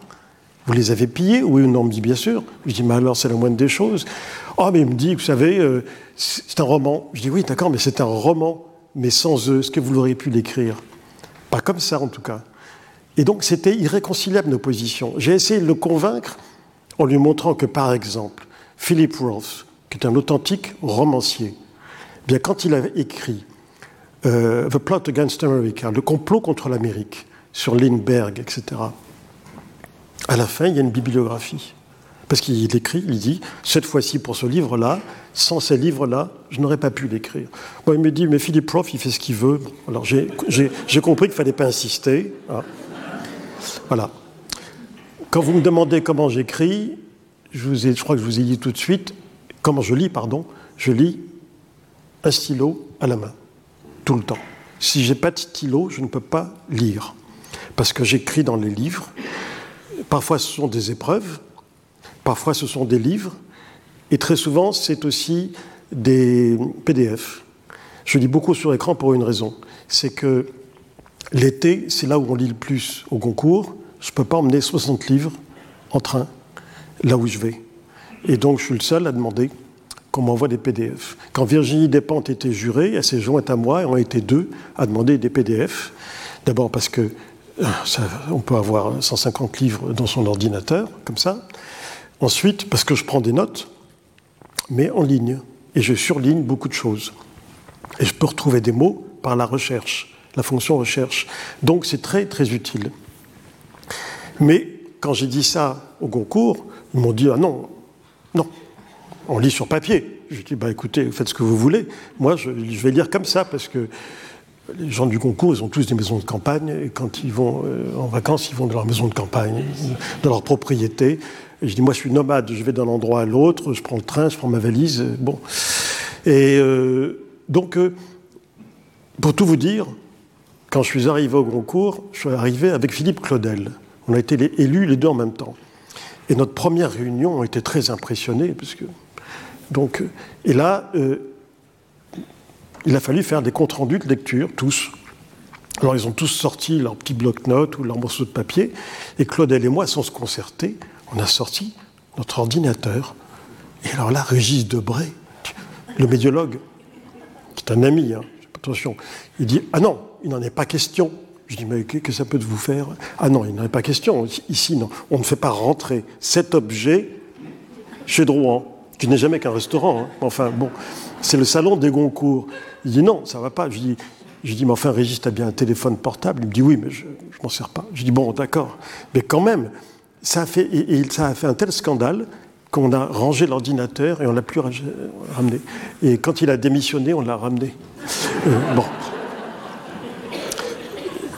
Vous les avez pillés Oui ou non Il me dit Bien sûr. Je dis Mais alors, c'est la moindre des choses. Oh, mais il me dit Vous savez, euh, c'est un roman. Je dis Oui, d'accord, mais c'est un roman, mais sans eux. Est-ce que vous l'auriez pu l'écrire? Pas comme ça, en tout cas. Et donc, c'était irréconciliable nos positions. J'ai essayé de le convaincre en lui montrant que, par exemple, Philip Roth, qui est un authentique romancier, eh bien, quand il a écrit euh, The Plot Against America, le complot contre l'Amérique, sur Lindbergh, etc., à la fin, il y a une bibliographie. Parce qu'il écrit, il dit, cette fois-ci pour ce livre-là, sans ces livres-là, je n'aurais pas pu l'écrire. Moi, il me dit, mais Philippe Prof, il fait ce qu'il veut. Alors j'ai compris qu'il ne fallait pas insister. Hein. Voilà. Quand vous me demandez comment j'écris, je, crois que je vous ai dit tout de suite, comment je lis, pardon, je lis un stylo à la main, tout le temps. Si j'ai pas de stylo, je ne peux pas lire. Parce que j'écris dans les livres, Parfois, ce sont des épreuves, parfois, ce sont des livres, et très souvent, c'est aussi des PDF. Je lis beaucoup sur écran pour une raison. C'est que l'été, c'est là où on lit le plus au concours. Je ne peux pas emmener 60 livres en train, là où je vais. Et donc, je suis le seul à demander qu'on m'envoie des PDF. Quand Virginie Despentes était jurée, elle s'est jointe à moi, et on été deux à demander des PDF. D'abord parce que on peut avoir 150 livres dans son ordinateur, comme ça. Ensuite, parce que je prends des notes, mais en ligne, et je surligne beaucoup de choses. Et je peux retrouver des mots par la recherche, la fonction recherche. Donc c'est très très utile. Mais quand j'ai dit ça au concours, ils m'ont dit ah non, non, on lit sur papier. Je dis bah écoutez, faites ce que vous voulez. Moi je vais lire comme ça parce que les gens du concours, ils ont tous des maisons de campagne, et quand ils vont euh, en vacances, ils vont de leur maison de campagne, de leur propriété. Je dis, moi, je suis nomade, je vais d'un endroit à l'autre, je prends le train, je prends ma valise, euh, bon. Et euh, donc, pour tout vous dire, quand je suis arrivé au concours, je suis arrivé avec Philippe Claudel. On a été élus les deux en même temps. Et notre première réunion, on était très impressionnés, parce que donc, et là, il a fallu faire des comptes rendus de lecture, tous. Alors ils ont tous sorti leur petit bloc-notes ou leur morceau de papier, et Claudel et moi, sans se concerter, on a sorti notre ordinateur. Et alors là, Régis Debray, le médiologue, qui est un ami, hein, attention, il dit Ah non, il n'en est pas question. Je dis Mais que ça peut vous faire? Ah non, il n'en est pas question. Ici, non. On ne fait pas rentrer cet objet chez Drouan, qui n'est jamais qu'un restaurant. Hein. Enfin, bon, c'est le salon des Goncourt. Il dit non, ça va pas. Je dis, je dis mais enfin, Régis, as bien un téléphone portable? Il me dit oui, mais je ne m'en sers pas. Je dis bon, d'accord. Mais quand même, ça a fait un tel scandale qu'on a rangé l'ordinateur et on l'a plus ramené. Et quand il a démissionné, on l'a ramené. Euh, bon.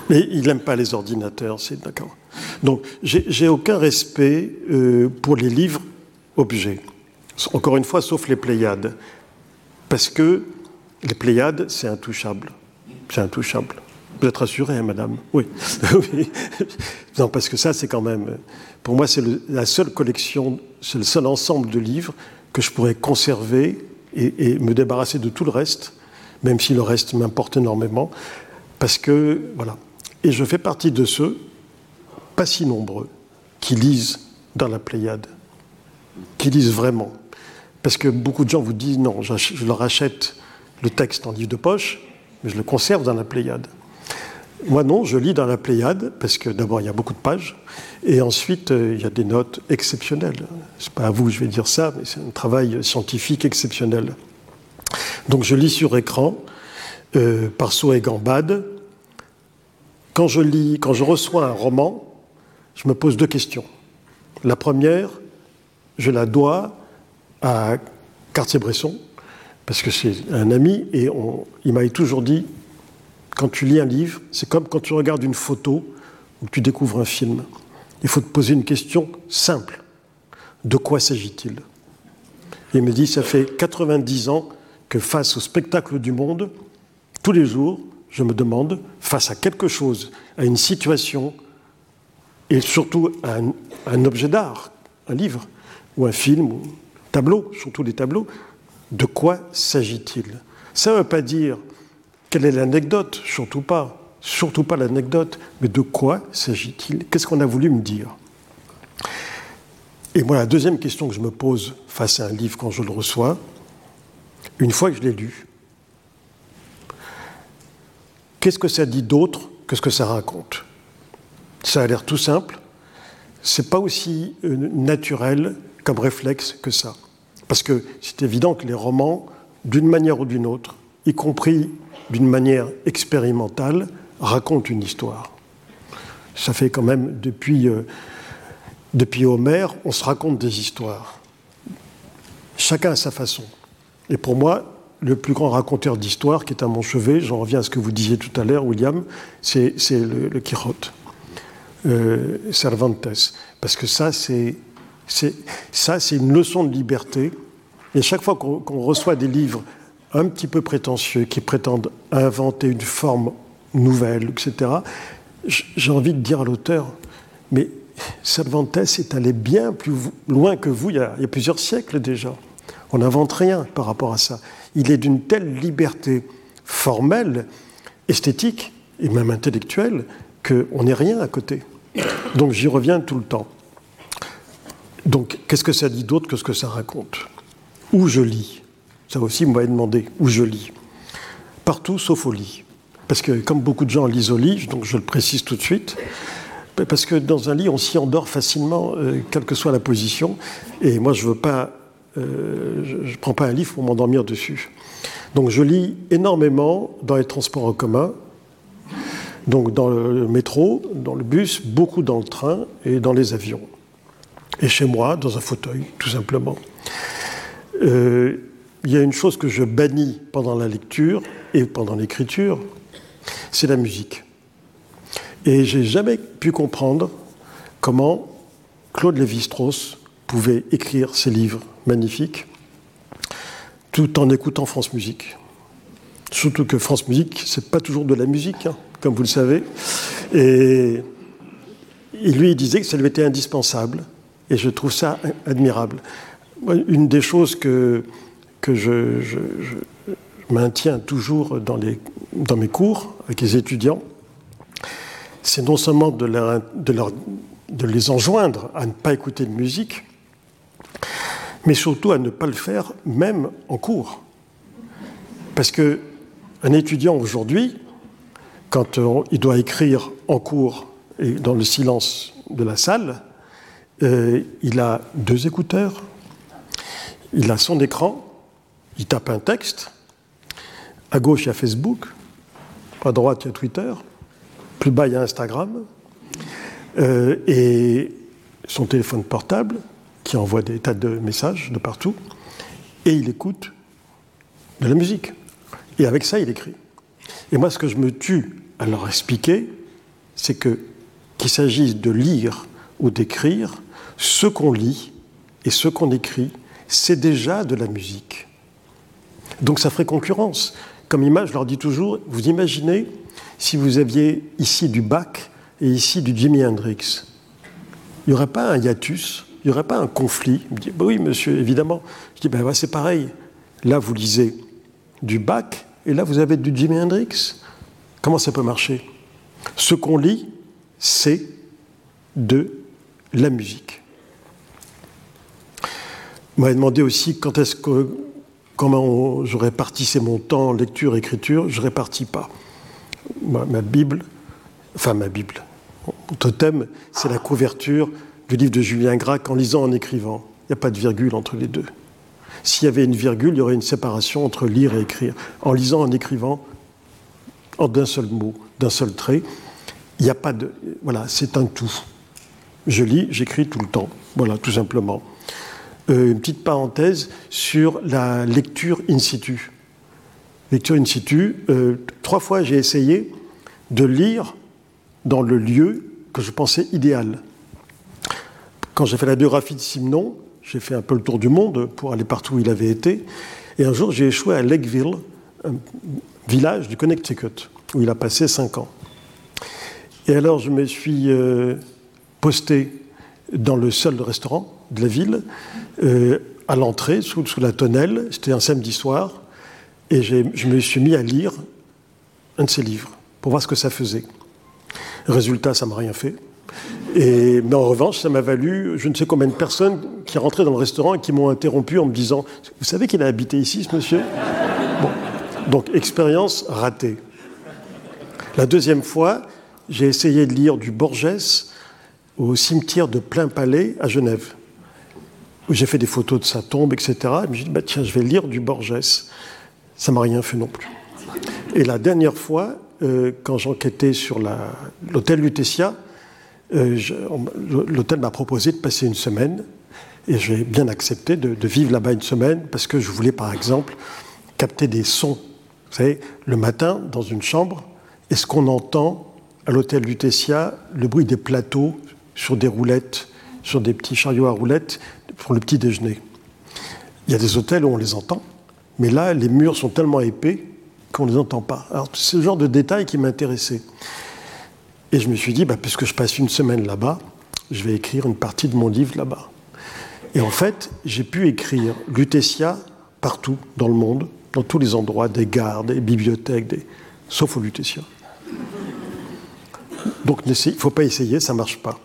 Mais il n'aime pas les ordinateurs, c'est d'accord. Donc, j'ai aucun respect euh, pour les livres objets. Encore une fois, sauf les Pléiades. Parce que les Pléiades, c'est intouchable. C'est intouchable. Vous êtes rassurée, hein, madame? Oui. non, parce que ça, c'est quand même. Pour moi, c'est la seule collection, c'est le seul ensemble de livres que je pourrais conserver et, me débarrasser de tout le reste, même si le reste m'importe énormément, parce que, voilà. Et je fais partie de ceux, pas si nombreux, qui lisent dans la Pléiade, qui lisent vraiment. Parce que beaucoup de gens vous disent non, je leur achète le texte en livre de poche, mais je le conserve dans la Pléiade. Moi non, je lis dans la Pléiade, parce que d'abord il y a beaucoup de pages, et ensuite euh, il y a des notes exceptionnelles. C'est pas à vous que je vais dire ça, mais c'est un travail scientifique exceptionnel. Donc je lis sur écran, euh, par et gambade. Quand je lis, quand je reçois un roman, je me pose deux questions. La première, je la dois à Cartier-Bresson, parce que c'est un ami, et il m'a toujours dit quand tu lis un livre, c'est comme quand tu regardes une photo ou tu découvres un film. Il faut te poser une question simple. De quoi s'agit-il? Il me dit, ça fait 90 ans que face au spectacle du monde, tous les jours, je me demande, face à quelque chose, à une situation, et surtout à un, objet d'art, un livre, ou un film, ou un tableau, surtout des tableaux, de quoi s'agit-il? Ça ne veut pas dire quelle est l'anecdote? Surtout pas. Surtout pas l'anecdote. Mais de quoi s'agit-il? Qu'est-ce qu'on a voulu me dire? Et moi, la deuxième question que je me pose face à un livre quand je le reçois, une fois que je l'ai lu, qu'est-ce que ça dit d'autre que ce que ça raconte? Ça a l'air tout simple. C'est pas aussi euh, naturel comme réflexe que ça. Parce que c'est évident que les romans, d'une manière ou d'une autre, y compris d'une manière expérimentale, raconte une histoire. Ça fait quand même, depuis, euh, depuis Homère, on se raconte des histoires. Chacun à sa façon. Et pour moi, le plus grand raconteur d'histoire qui est à mon chevet, j'en reviens à ce que vous disiez tout à l'heure, William, c'est le, le, euh, Cervantes. Parce que ça, c'est ça, c'est une leçon de liberté. Et chaque fois qu'on reçoit des livres un petit peu prétentieux, qui prétendent inventer une forme nouvelle, etc., j'ai envie de dire à l'auteur, mais Cervantes est allé bien plus loin que vous il y, a, plusieurs siècles déjà. On n'invente rien par rapport à ça. Il est d'une telle liberté formelle, esthétique et même intellectuelle qu'on n'est rien à côté. Donc j'y reviens tout le temps. Donc qu'est-ce que ça dit d'autre que ce que ça raconte? Où je lis? Ça aussi, m'avait demandé où je lis. Partout sauf au lit. Parce que comme beaucoup de gens lisent au lit, donc je le précise tout de suite, parce que dans un lit, on s'y endort facilement, euh, quelle que soit la position. Et moi, je veux pas, euh, je ne prends pas un livre pour m'endormir dessus. Donc je lis énormément dans les transports en commun, donc dans le métro, dans le bus, beaucoup dans le train et dans les avions. Et chez moi, dans un fauteuil, tout simplement. Euh, il y a une chose que je bannis pendant la lecture et pendant l'écriture, c'est la musique. Et j'ai jamais pu comprendre comment Claude Lévi-Strauss pouvait écrire ces livres magnifiques tout en écoutant France Musique. Surtout que France Musique, c'est pas toujours de la musique, hein, comme vous le savez. Et lui, il disait que ça lui était indispensable. Et je trouve ça admirable. Une des choses que que je, maintiens toujours dans, mes cours avec les étudiants, c'est non seulement de, les enjoindre à ne pas écouter de musique, mais surtout à ne pas le faire même en cours. Parce que un étudiant aujourd'hui, quand il doit écrire en cours et dans le silence de la salle, euh, il a deux écouteurs, il a son écran il tape un texte, à gauche il y a Facebook, à droite il y a Twitter, plus bas il y a Instagram, euh, et son téléphone portable qui envoie des tas de messages de partout, et il écoute de la musique. Et avec ça, il écrit. Et moi, ce que je me tue à leur expliquer, c'est que qu'il s'agisse de lire ou d'écrire, ce qu'on lit et ce qu'on écrit, c'est déjà de la musique. Donc ça ferait concurrence. Comme image, je leur dis toujours, vous imaginez si vous aviez ici du Bach et ici du Jimi Hendrix. Il n'y aurait pas un hiatus, il n'y aurait pas un conflit. Il me dit, oui monsieur, évidemment. Je dis, ben c'est pareil. Là, vous lisez du Bach et là vous avez du Jimi Hendrix. Comment ça peut marcher? Ce qu'on lit, c'est de la musique. On m'a demandé aussi quand est-ce que, comment je répartissais mon temps lecture-écriture. Je ne répartis pas. Ma, Bible, enfin ma Bible, mon totem, c'est la couverture du livre de Julien Gracq en lisant, en écrivant. Il n'y a pas de virgule entre les deux. S'il y avait une virgule, il y aurait une séparation entre lire et écrire. En lisant, en écrivant, d'un seul mot, d'un seul trait, il n'y a pas de. Voilà, c'est un tout. Je lis, j'écris tout le temps. Voilà, tout simplement. Euh, une petite parenthèse sur la lecture in situ. Lecture in situ, euh, trois fois j'ai essayé de lire dans le lieu que je pensais idéal. Quand j'ai fait la biographie de Simon, j'ai fait un peu le tour du monde pour aller partout où il avait été. Et un jour, j'ai échoué à Lakeville, un village du Connecticut, où il a passé cinq ans. Et alors, je me suis euh, posté dans le seul restaurant de la ville, euh, à l'entrée, sous, la tonnelle. C'était un samedi soir. Et je me suis mis à lire un de ses livres pour voir ce que ça faisait. Résultat, ça m'a rien fait. Mais en revanche, ça m'a valu je ne sais combien de personnes qui rentraient dans le restaurant et qui m'ont interrompu en me disant Vous savez qu'il a habité ici, ce monsieur? Donc, expérience ratée. La deuxième fois, j'ai essayé de lire du Borges au cimetière de Plein Palais à Genève, où j'ai fait des photos de sa tombe, etc. Et je me suis bah, Tiens, je vais lire du Borges. Ça m'a rien fait non plus. Et la dernière fois, euh, quand j'enquêtais sur l'hôtel Lutetia, euh, l'hôtel m'a proposé de passer une semaine et j'ai bien accepté de, de vivre là-bas une semaine parce que je voulais par exemple capter des sons. Vous savez, le matin, dans une chambre, est-ce qu'on entend à l'hôtel Lutetia le bruit des plateaux sur des roulettes, sur des petits chariots à roulettes pour le petit déjeuner Il y a des hôtels où on les entend, mais là, les murs sont tellement épais qu'on ne les entend pas. Alors, c'est le genre de détail qui m'intéressait. Et je me suis dit, bah, puisque je passe une semaine là-bas, je vais écrire une partie de mon livre là-bas. Et en fait, j'ai pu écrire Lutetia partout dans le monde, dans tous les endroits, des gares, des bibliothèques, des... sauf au Lutetia. Donc il ne faut pas essayer, ça ne marche pas.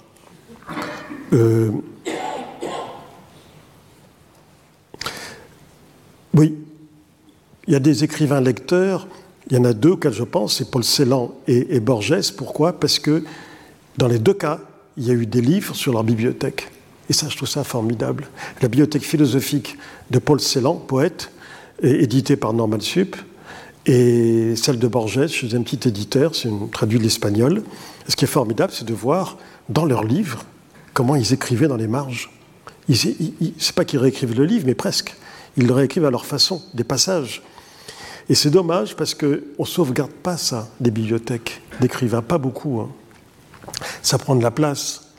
Euh... Oui, il y a des écrivains lecteurs il y en a deux auxquels je pense, c'est Paul Celan et, Borges. Pourquoi? Parce que dans les deux cas, il y a eu des livres sur leur bibliothèque. Et ça, je trouve ça formidable. La bibliothèque philosophique de Paul Celan, poète, éditée par Norman Sup, et celle de Borges, chez un petit éditeur, c'est traduit de l'espagnol. Ce qui est formidable, c'est de voir dans leurs livres comment ils écrivaient dans les marges. C'est pas qu'ils réécrivent le livre, mais presque. Ils le réécrivent à leur façon, des passages. Et c'est dommage parce qu'on ne sauvegarde pas ça des bibliothèques d'écrivains, pas beaucoup. Hein. Ça prend de la place.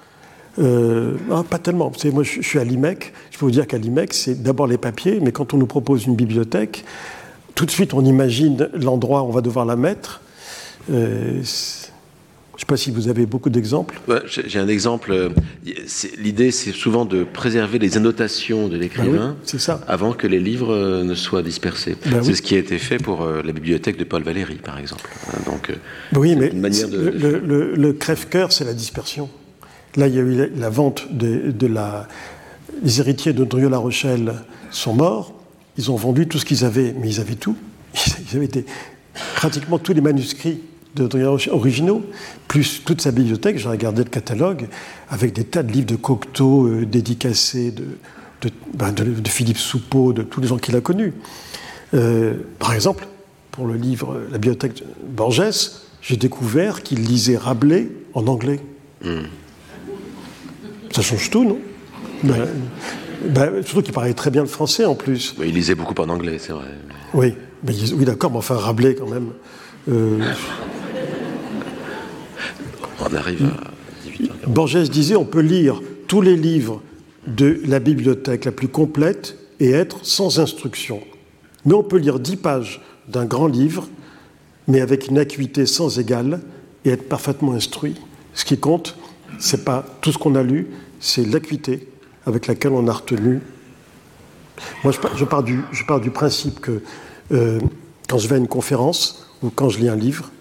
Euh, ah, pas tellement. Moi, je, suis à l'IMEC. Je peux vous dire qu'à l'IMEC, c'est d'abord les papiers, mais quand on nous propose une bibliothèque, tout de suite, on imagine l'endroit où on va devoir la mettre. Euh, sais pas si vous avez beaucoup d'exemples. Ouais, J'ai un exemple. L'idée, c'est souvent de préserver les annotations de l'écrivain ben oui, avant que les livres ne soient dispersés. Ben c'est oui. ce qui a été fait pour euh, la bibliothèque de Paul Valéry, par exemple. Donc, oui, mais une manière de... le, le, le crève-cœur, c'est la dispersion. Là, il y a eu la, la vente de, de, la. Les héritiers de Drieux-La Rochelle sont morts. Ils ont vendu tout ce qu'ils avaient, mais ils avaient tout. Ils avaient pratiquement tous les manuscrits de originaux, plus toute sa bibliothèque, j'ai regardé le catalogue, avec des tas de livres de Cocteau euh, dédicacés de, de, ben de, de, Philippe Soupeau, de tous les gens qu'il a connus. Euh, par exemple, pour le livre La bibliothèque de Borges, j'ai découvert qu'il lisait Rabelais en anglais. Mm. Ça change tout, non? Ben, ben, Surtout qu'il parlait très bien le français en plus. il lisait beaucoup en anglais, c'est vrai. Oui, mais, oui d'accord, mais enfin Rabelais quand même. Euh, on arrive à 18 h Borges disait on peut lire tous les livres de la bibliothèque la plus complète et être sans instruction. Mais on peut lire 10 pages d'un grand livre, mais avec une acuité sans égale et être parfaitement instruit. Ce qui compte, c'est pas tout ce qu'on a lu, c'est l'acuité avec laquelle on a retenu. Moi, je pars, je pars, du, je pars du, principe que euh, quand je vais à une conférence ou quand je lis un livre,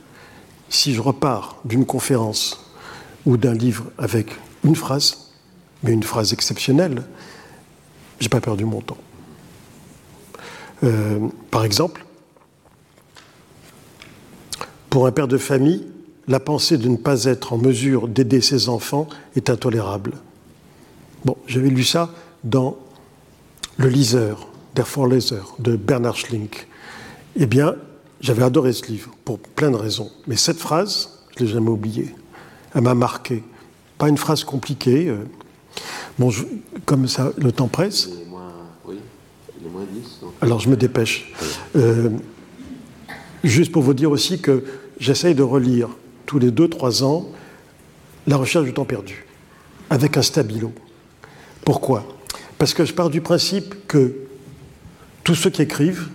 si je repars d'une conférence ou d'un livre avec une phrase, mais une phrase exceptionnelle, j'ai pas perdu mon temps. Euh, par exemple, pour un père de famille, la pensée de ne pas être en mesure d'aider ses enfants est intolérable. Bon, j'avais lu ça dans Le Liseur, Therefore Laser, de Bernard Schlink. Eh bien, j'avais adoré ce livre, pour plein de raisons. Mais cette phrase, je ne l'ai jamais oubliée. Elle m'a marqué. Pas une phrase compliquée. Euh. Bon, comme ça, le temps presse. oui, il est moins 10. Alors, je me dépêche. Euh, juste pour vous dire aussi que j'essaye de relire tous les 2-3 ans La recherche du temps perdu, avec un stabilo. Pourquoi? Parce que je pars du principe que tous ceux qui écrivent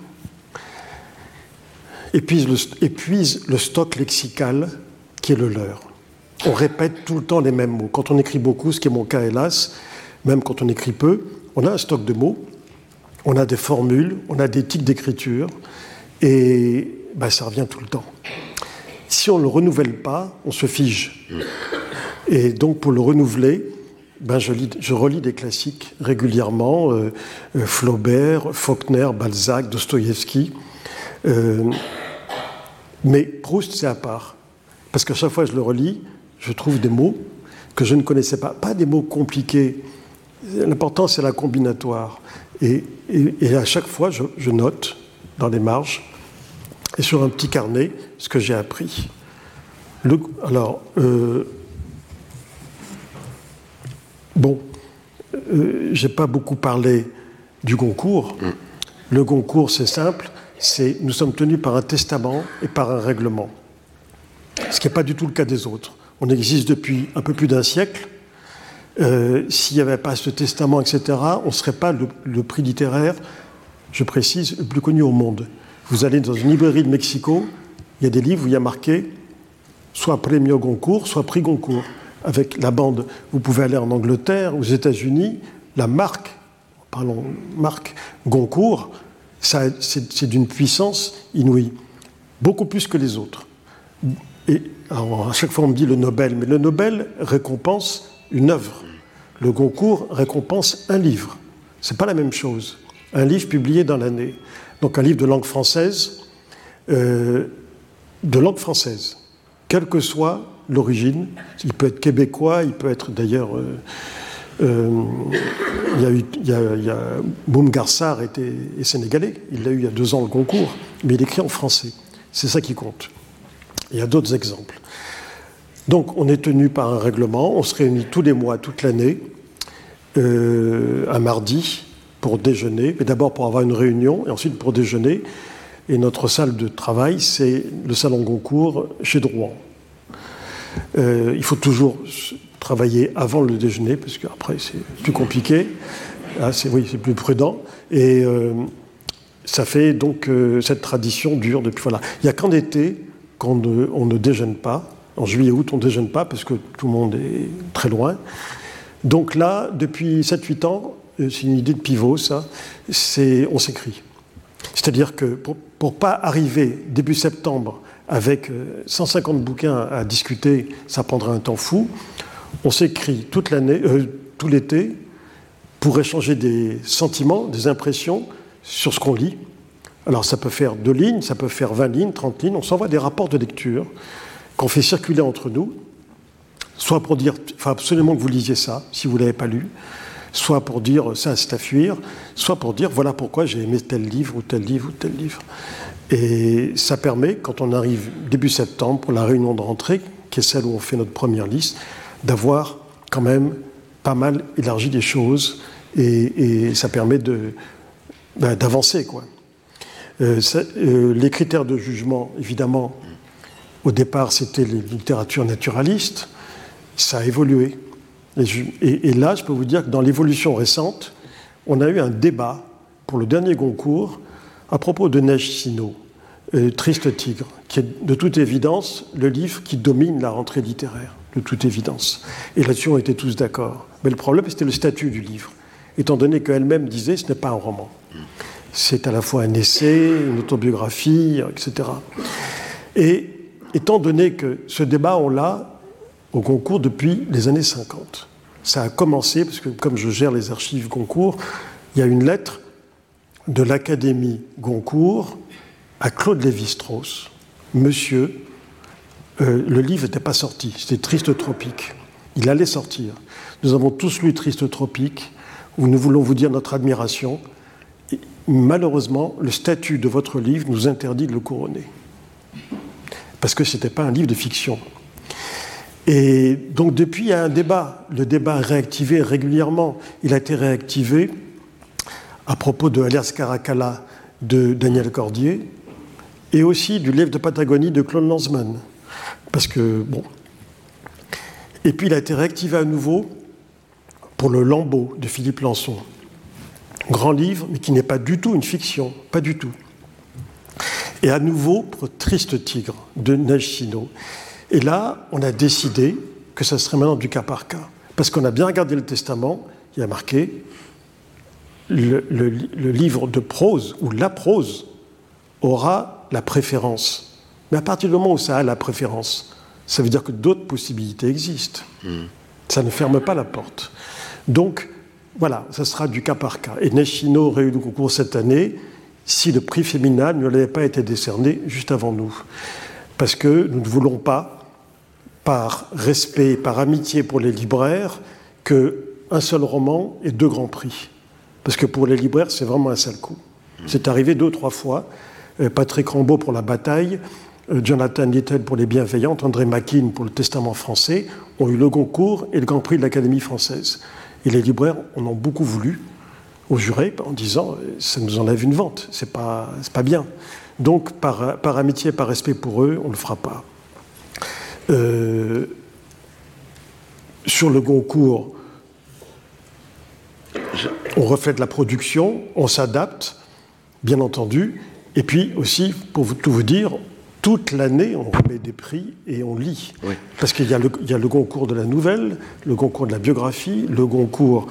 épuisent le, stock lexical qui est le leur. On répète tout le temps les mêmes mots. Quand on écrit beaucoup, ce qui est mon cas hélas, même quand on écrit peu, on a un stock de mots, on a des formules, on a des tics d'écriture, et ben, ça revient tout le temps. Si on ne le renouvelle pas, on se fige. Et donc pour le renouveler, ben je, lis, je, relis des classiques régulièrement, euh, euh, Flaubert, Faulkner, Balzac, Dostoïevski. Euh, mais Proust, c'est à part. Parce qu'à chaque fois que je le relis, je trouve des mots que je ne connaissais pas. Pas des mots compliqués. L'important, c'est la combinatoire. Et, à chaque fois, je, note dans les marges et sur un petit carnet ce que j'ai appris. alors, Bon, euh, j'ai pas beaucoup parlé du Goncourt. Mm. Le Goncourt, c'est simple, c'est nous sommes tenus par un testament et par un règlement. Ce qui n'est pas du tout le cas des autres. On existe depuis un peu plus d'un siècle. Euh, s'il n'y avait pas ce testament, etc., on ne serait pas le, prix littéraire, je précise, le plus connu au monde. Vous allez dans une librairie de Mexico, il y a des livres où il y a marqué soit Premio Goncourt, soit prix Goncourt avec la bande, vous pouvez aller en Angleterre, aux États-Unis, la marque, parlons marque Goncourt, c'est d'une puissance inouïe, beaucoup plus que les autres. Et à chaque fois on me dit le Nobel, mais le Nobel récompense une œuvre. Le Goncourt récompense un livre. C'est pas la même chose. Un livre publié dans l'année. Donc un livre de langue française, euh, de langue française, quel que soit l'origine. Il peut être québécois, il peut être d'ailleurs. Euh, il y a eu, il y a, Boum était, est sénégalais, il l'a eu il y a deux ans le concours, mais il écrit en français. C'est ça qui compte. Il y a d'autres exemples. Donc on est tenu par un règlement, on se réunit tous les mois, toute l'année, euh, un mardi, pour déjeuner, mais d'abord pour avoir une réunion, et ensuite pour déjeuner. Et notre salle de travail, c'est le salon Goncourt chez Drouan. Euh, il faut toujours travailler avant le déjeuner, parce qu'après c'est plus compliqué. Ah, c'est, oui, c'est plus prudent. Et euh, ça fait donc euh, cette tradition dure depuis. Voilà. Il n'y a qu'en été qu'on ne, on ne déjeune pas. En juillet août, on ne déjeune pas parce que tout le monde est très loin. Donc là, depuis 7-8 ans, c'est une idée de pivot, ça, c'est, on s'écrit. C'est-à-dire que pour ne pas arriver début septembre avec 150 euh, bouquins à discuter, ça prendra un temps fou. On s'écrit toute l'année, euh, tout l'été, pour échanger des sentiments, des impressions sur ce qu'on lit. Alors ça peut faire deux lignes, ça peut faire 20 lignes, 30 lignes. On s'envoie des rapports de lecture qu'on fait circuler entre nous, soit pour dire, il faut absolument que vous lisiez ça, si vous ne l'avez pas lu, soit pour dire ça c'est à fuir, soit pour dire voilà pourquoi j'ai aimé tel livre ou tel livre ou tel livre. Et ça permet, quand on arrive début septembre pour la réunion de rentrée, qui est celle où on fait notre première liste, d'avoir quand même pas mal élargi les choses et, ça permet ben, d'avancer. quoi. Euh, euh, les critères de jugement, évidemment, au départ, c'était les littératures naturalistes. Ça a évolué. Et, là, je peux vous dire que dans l'évolution récente, on a eu un débat pour le dernier concours à propos de Neige Sino, euh, Triste Tigre, qui est de toute évidence le livre qui domine la rentrée littéraire, de toute évidence. Et là-dessus, on était tous d'accord. Mais le problème, c'était le statut du livre, étant donné qu'elle-même disait ce n'est pas un roman. C'est à la fois un essai, une autobiographie, etc. Et étant donné que ce débat, on l'a au concours depuis les années 50. Ça a commencé, parce que comme je gère les archives Goncourt, il y a une lettre de l'Académie Goncourt à Claude Lévi-Strauss. Monsieur, euh, le livre n'était pas sorti, c'était Triste Tropique. Il allait sortir. Nous avons tous lu Triste Tropique, où nous voulons vous dire notre admiration. malheureusement, le statut de votre livre nous interdit de le couronner. Parce que ce n'était pas un livre de fiction. Et donc depuis, il y a un débat. Le débat est réactivé régulièrement. Il a été réactivé à propos de Alias Caracalla de Daniel Cordier et aussi du livre de Patagonie de Claude Lanzmann. Parce que, bon. Et puis il a été réactivé à nouveau pour le Lambeau de Philippe Lançon. Grand livre, mais qui n'est pas du tout une fiction, pas du tout. Et à nouveau pour Triste Tigre de Nagino. Et là, on a décidé que ça serait maintenant du cas par cas. Parce qu'on a bien regardé le testament, il y a marqué le, le, livre de prose ou la prose aura la préférence. Mais à partir du moment où ça a la préférence, ça veut dire que d'autres possibilités existent. Hmm. Ça ne ferme pas la porte. Donc, voilà, ça sera du cas par cas. Et Neshino aurait eu le concours cette année si le prix féminin ne lui avait pas été décerné juste avant nous. Parce que nous ne voulons pas, par respect, par amitié pour les libraires, qu'un seul roman ait deux grands prix. Parce que pour les libraires, c'est vraiment un sale coup. C'est arrivé deux ou trois fois. Euh, Patrick Rambaud pour La Bataille, Jonathan Little pour Les Bienveillantes, André Makin pour Le Testament français ont eu le Goncourt et le Grand Prix de l'Académie française. Et les libraires en ont beaucoup voulu au juré en disant euh, ça nous enlève une vente, c'est pas, pas bien. Donc par, par, amitié, par respect pour eux, on ne le fera pas. sur le Goncourt, on reflète la production, on s'adapte, bien entendu, et puis aussi, pour tout vous dire, toute l'année, on remet des prix et on lit. Parce qu'il y, a le concours de la nouvelle, le concours de la biographie, le concours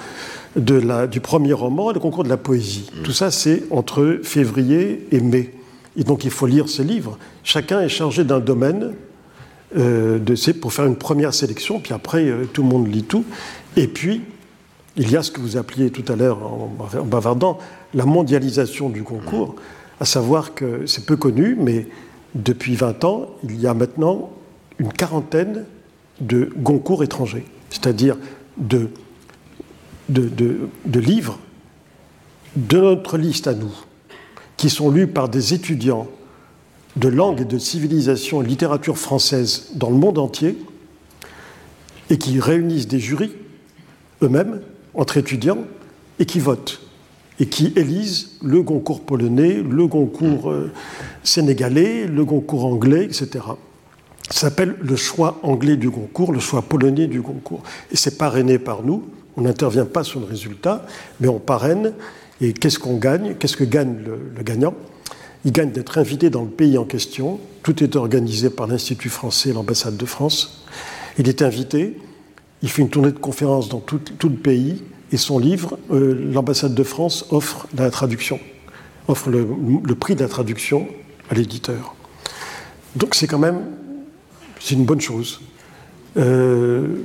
de la, du premier roman et le concours de la poésie. Mm. Tout ça, c'est entre février et mai. Et donc, il faut lire ces livres. Chacun est chargé d'un domaine euh, de, pour faire une première sélection, puis après, euh, tout le monde lit tout. Et puis, il y a ce que vous appeliez tout à l'heure en bavardant la mondialisation du concours, à savoir que c'est peu connu, mais depuis 20 ans, il y a maintenant une quarantaine de concours étrangers, c'est-à-dire de, livres de notre liste à nous, qui sont lus par des étudiants de langue et de civilisation et littérature française dans le monde entier, et qui réunissent des jurys eux-mêmes entre étudiants et qui votent et qui élisent le concours polonais, le concours euh, sénégalais, le concours anglais, etc. Ça s'appelle le choix anglais du concours, le choix polonais du concours. Et c'est parrainé par nous. On n'intervient pas sur le résultat, mais on parraine. Et qu'est-ce qu'on gagne? Qu'est-ce que gagne le, gagnant? Il gagne d'être invité dans le pays en question. Tout est organisé par l'Institut français l'ambassade de France. Il est invité, il fait une tournée de conférences dans tout, le pays et son livre, euh, l'ambassade de France offre la traduction, offre le, prix de la traduction à l'éditeur. Donc c'est quand même, c'est une bonne chose. Euh,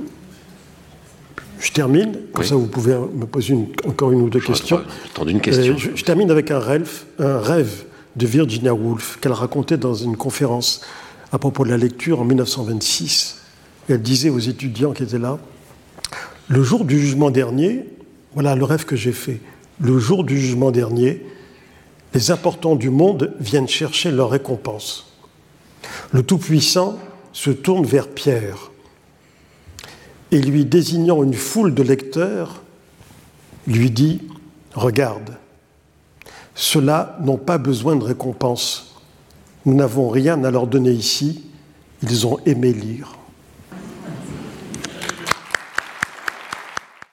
je termine, comme ça vous pouvez me poser encore une ou deux questions. Une question. Euh, je, je, termine avec un rêve, un rêve de Virginia Woolf qu'elle racontait dans une conférence à propos de la lecture en 1926 elle disait aux étudiants qui étaient là, le jour du jugement dernier, voilà le rêve que j'ai fait, le jour du jugement dernier, les importants du monde viennent chercher leur récompense. Le Tout-Puissant se tourne vers Pierre et lui désignant une foule de lecteurs, lui dit, Regarde, ceux-là n'ont pas besoin de récompense. Nous n'avons rien à leur donner ici, ils ont aimé lire.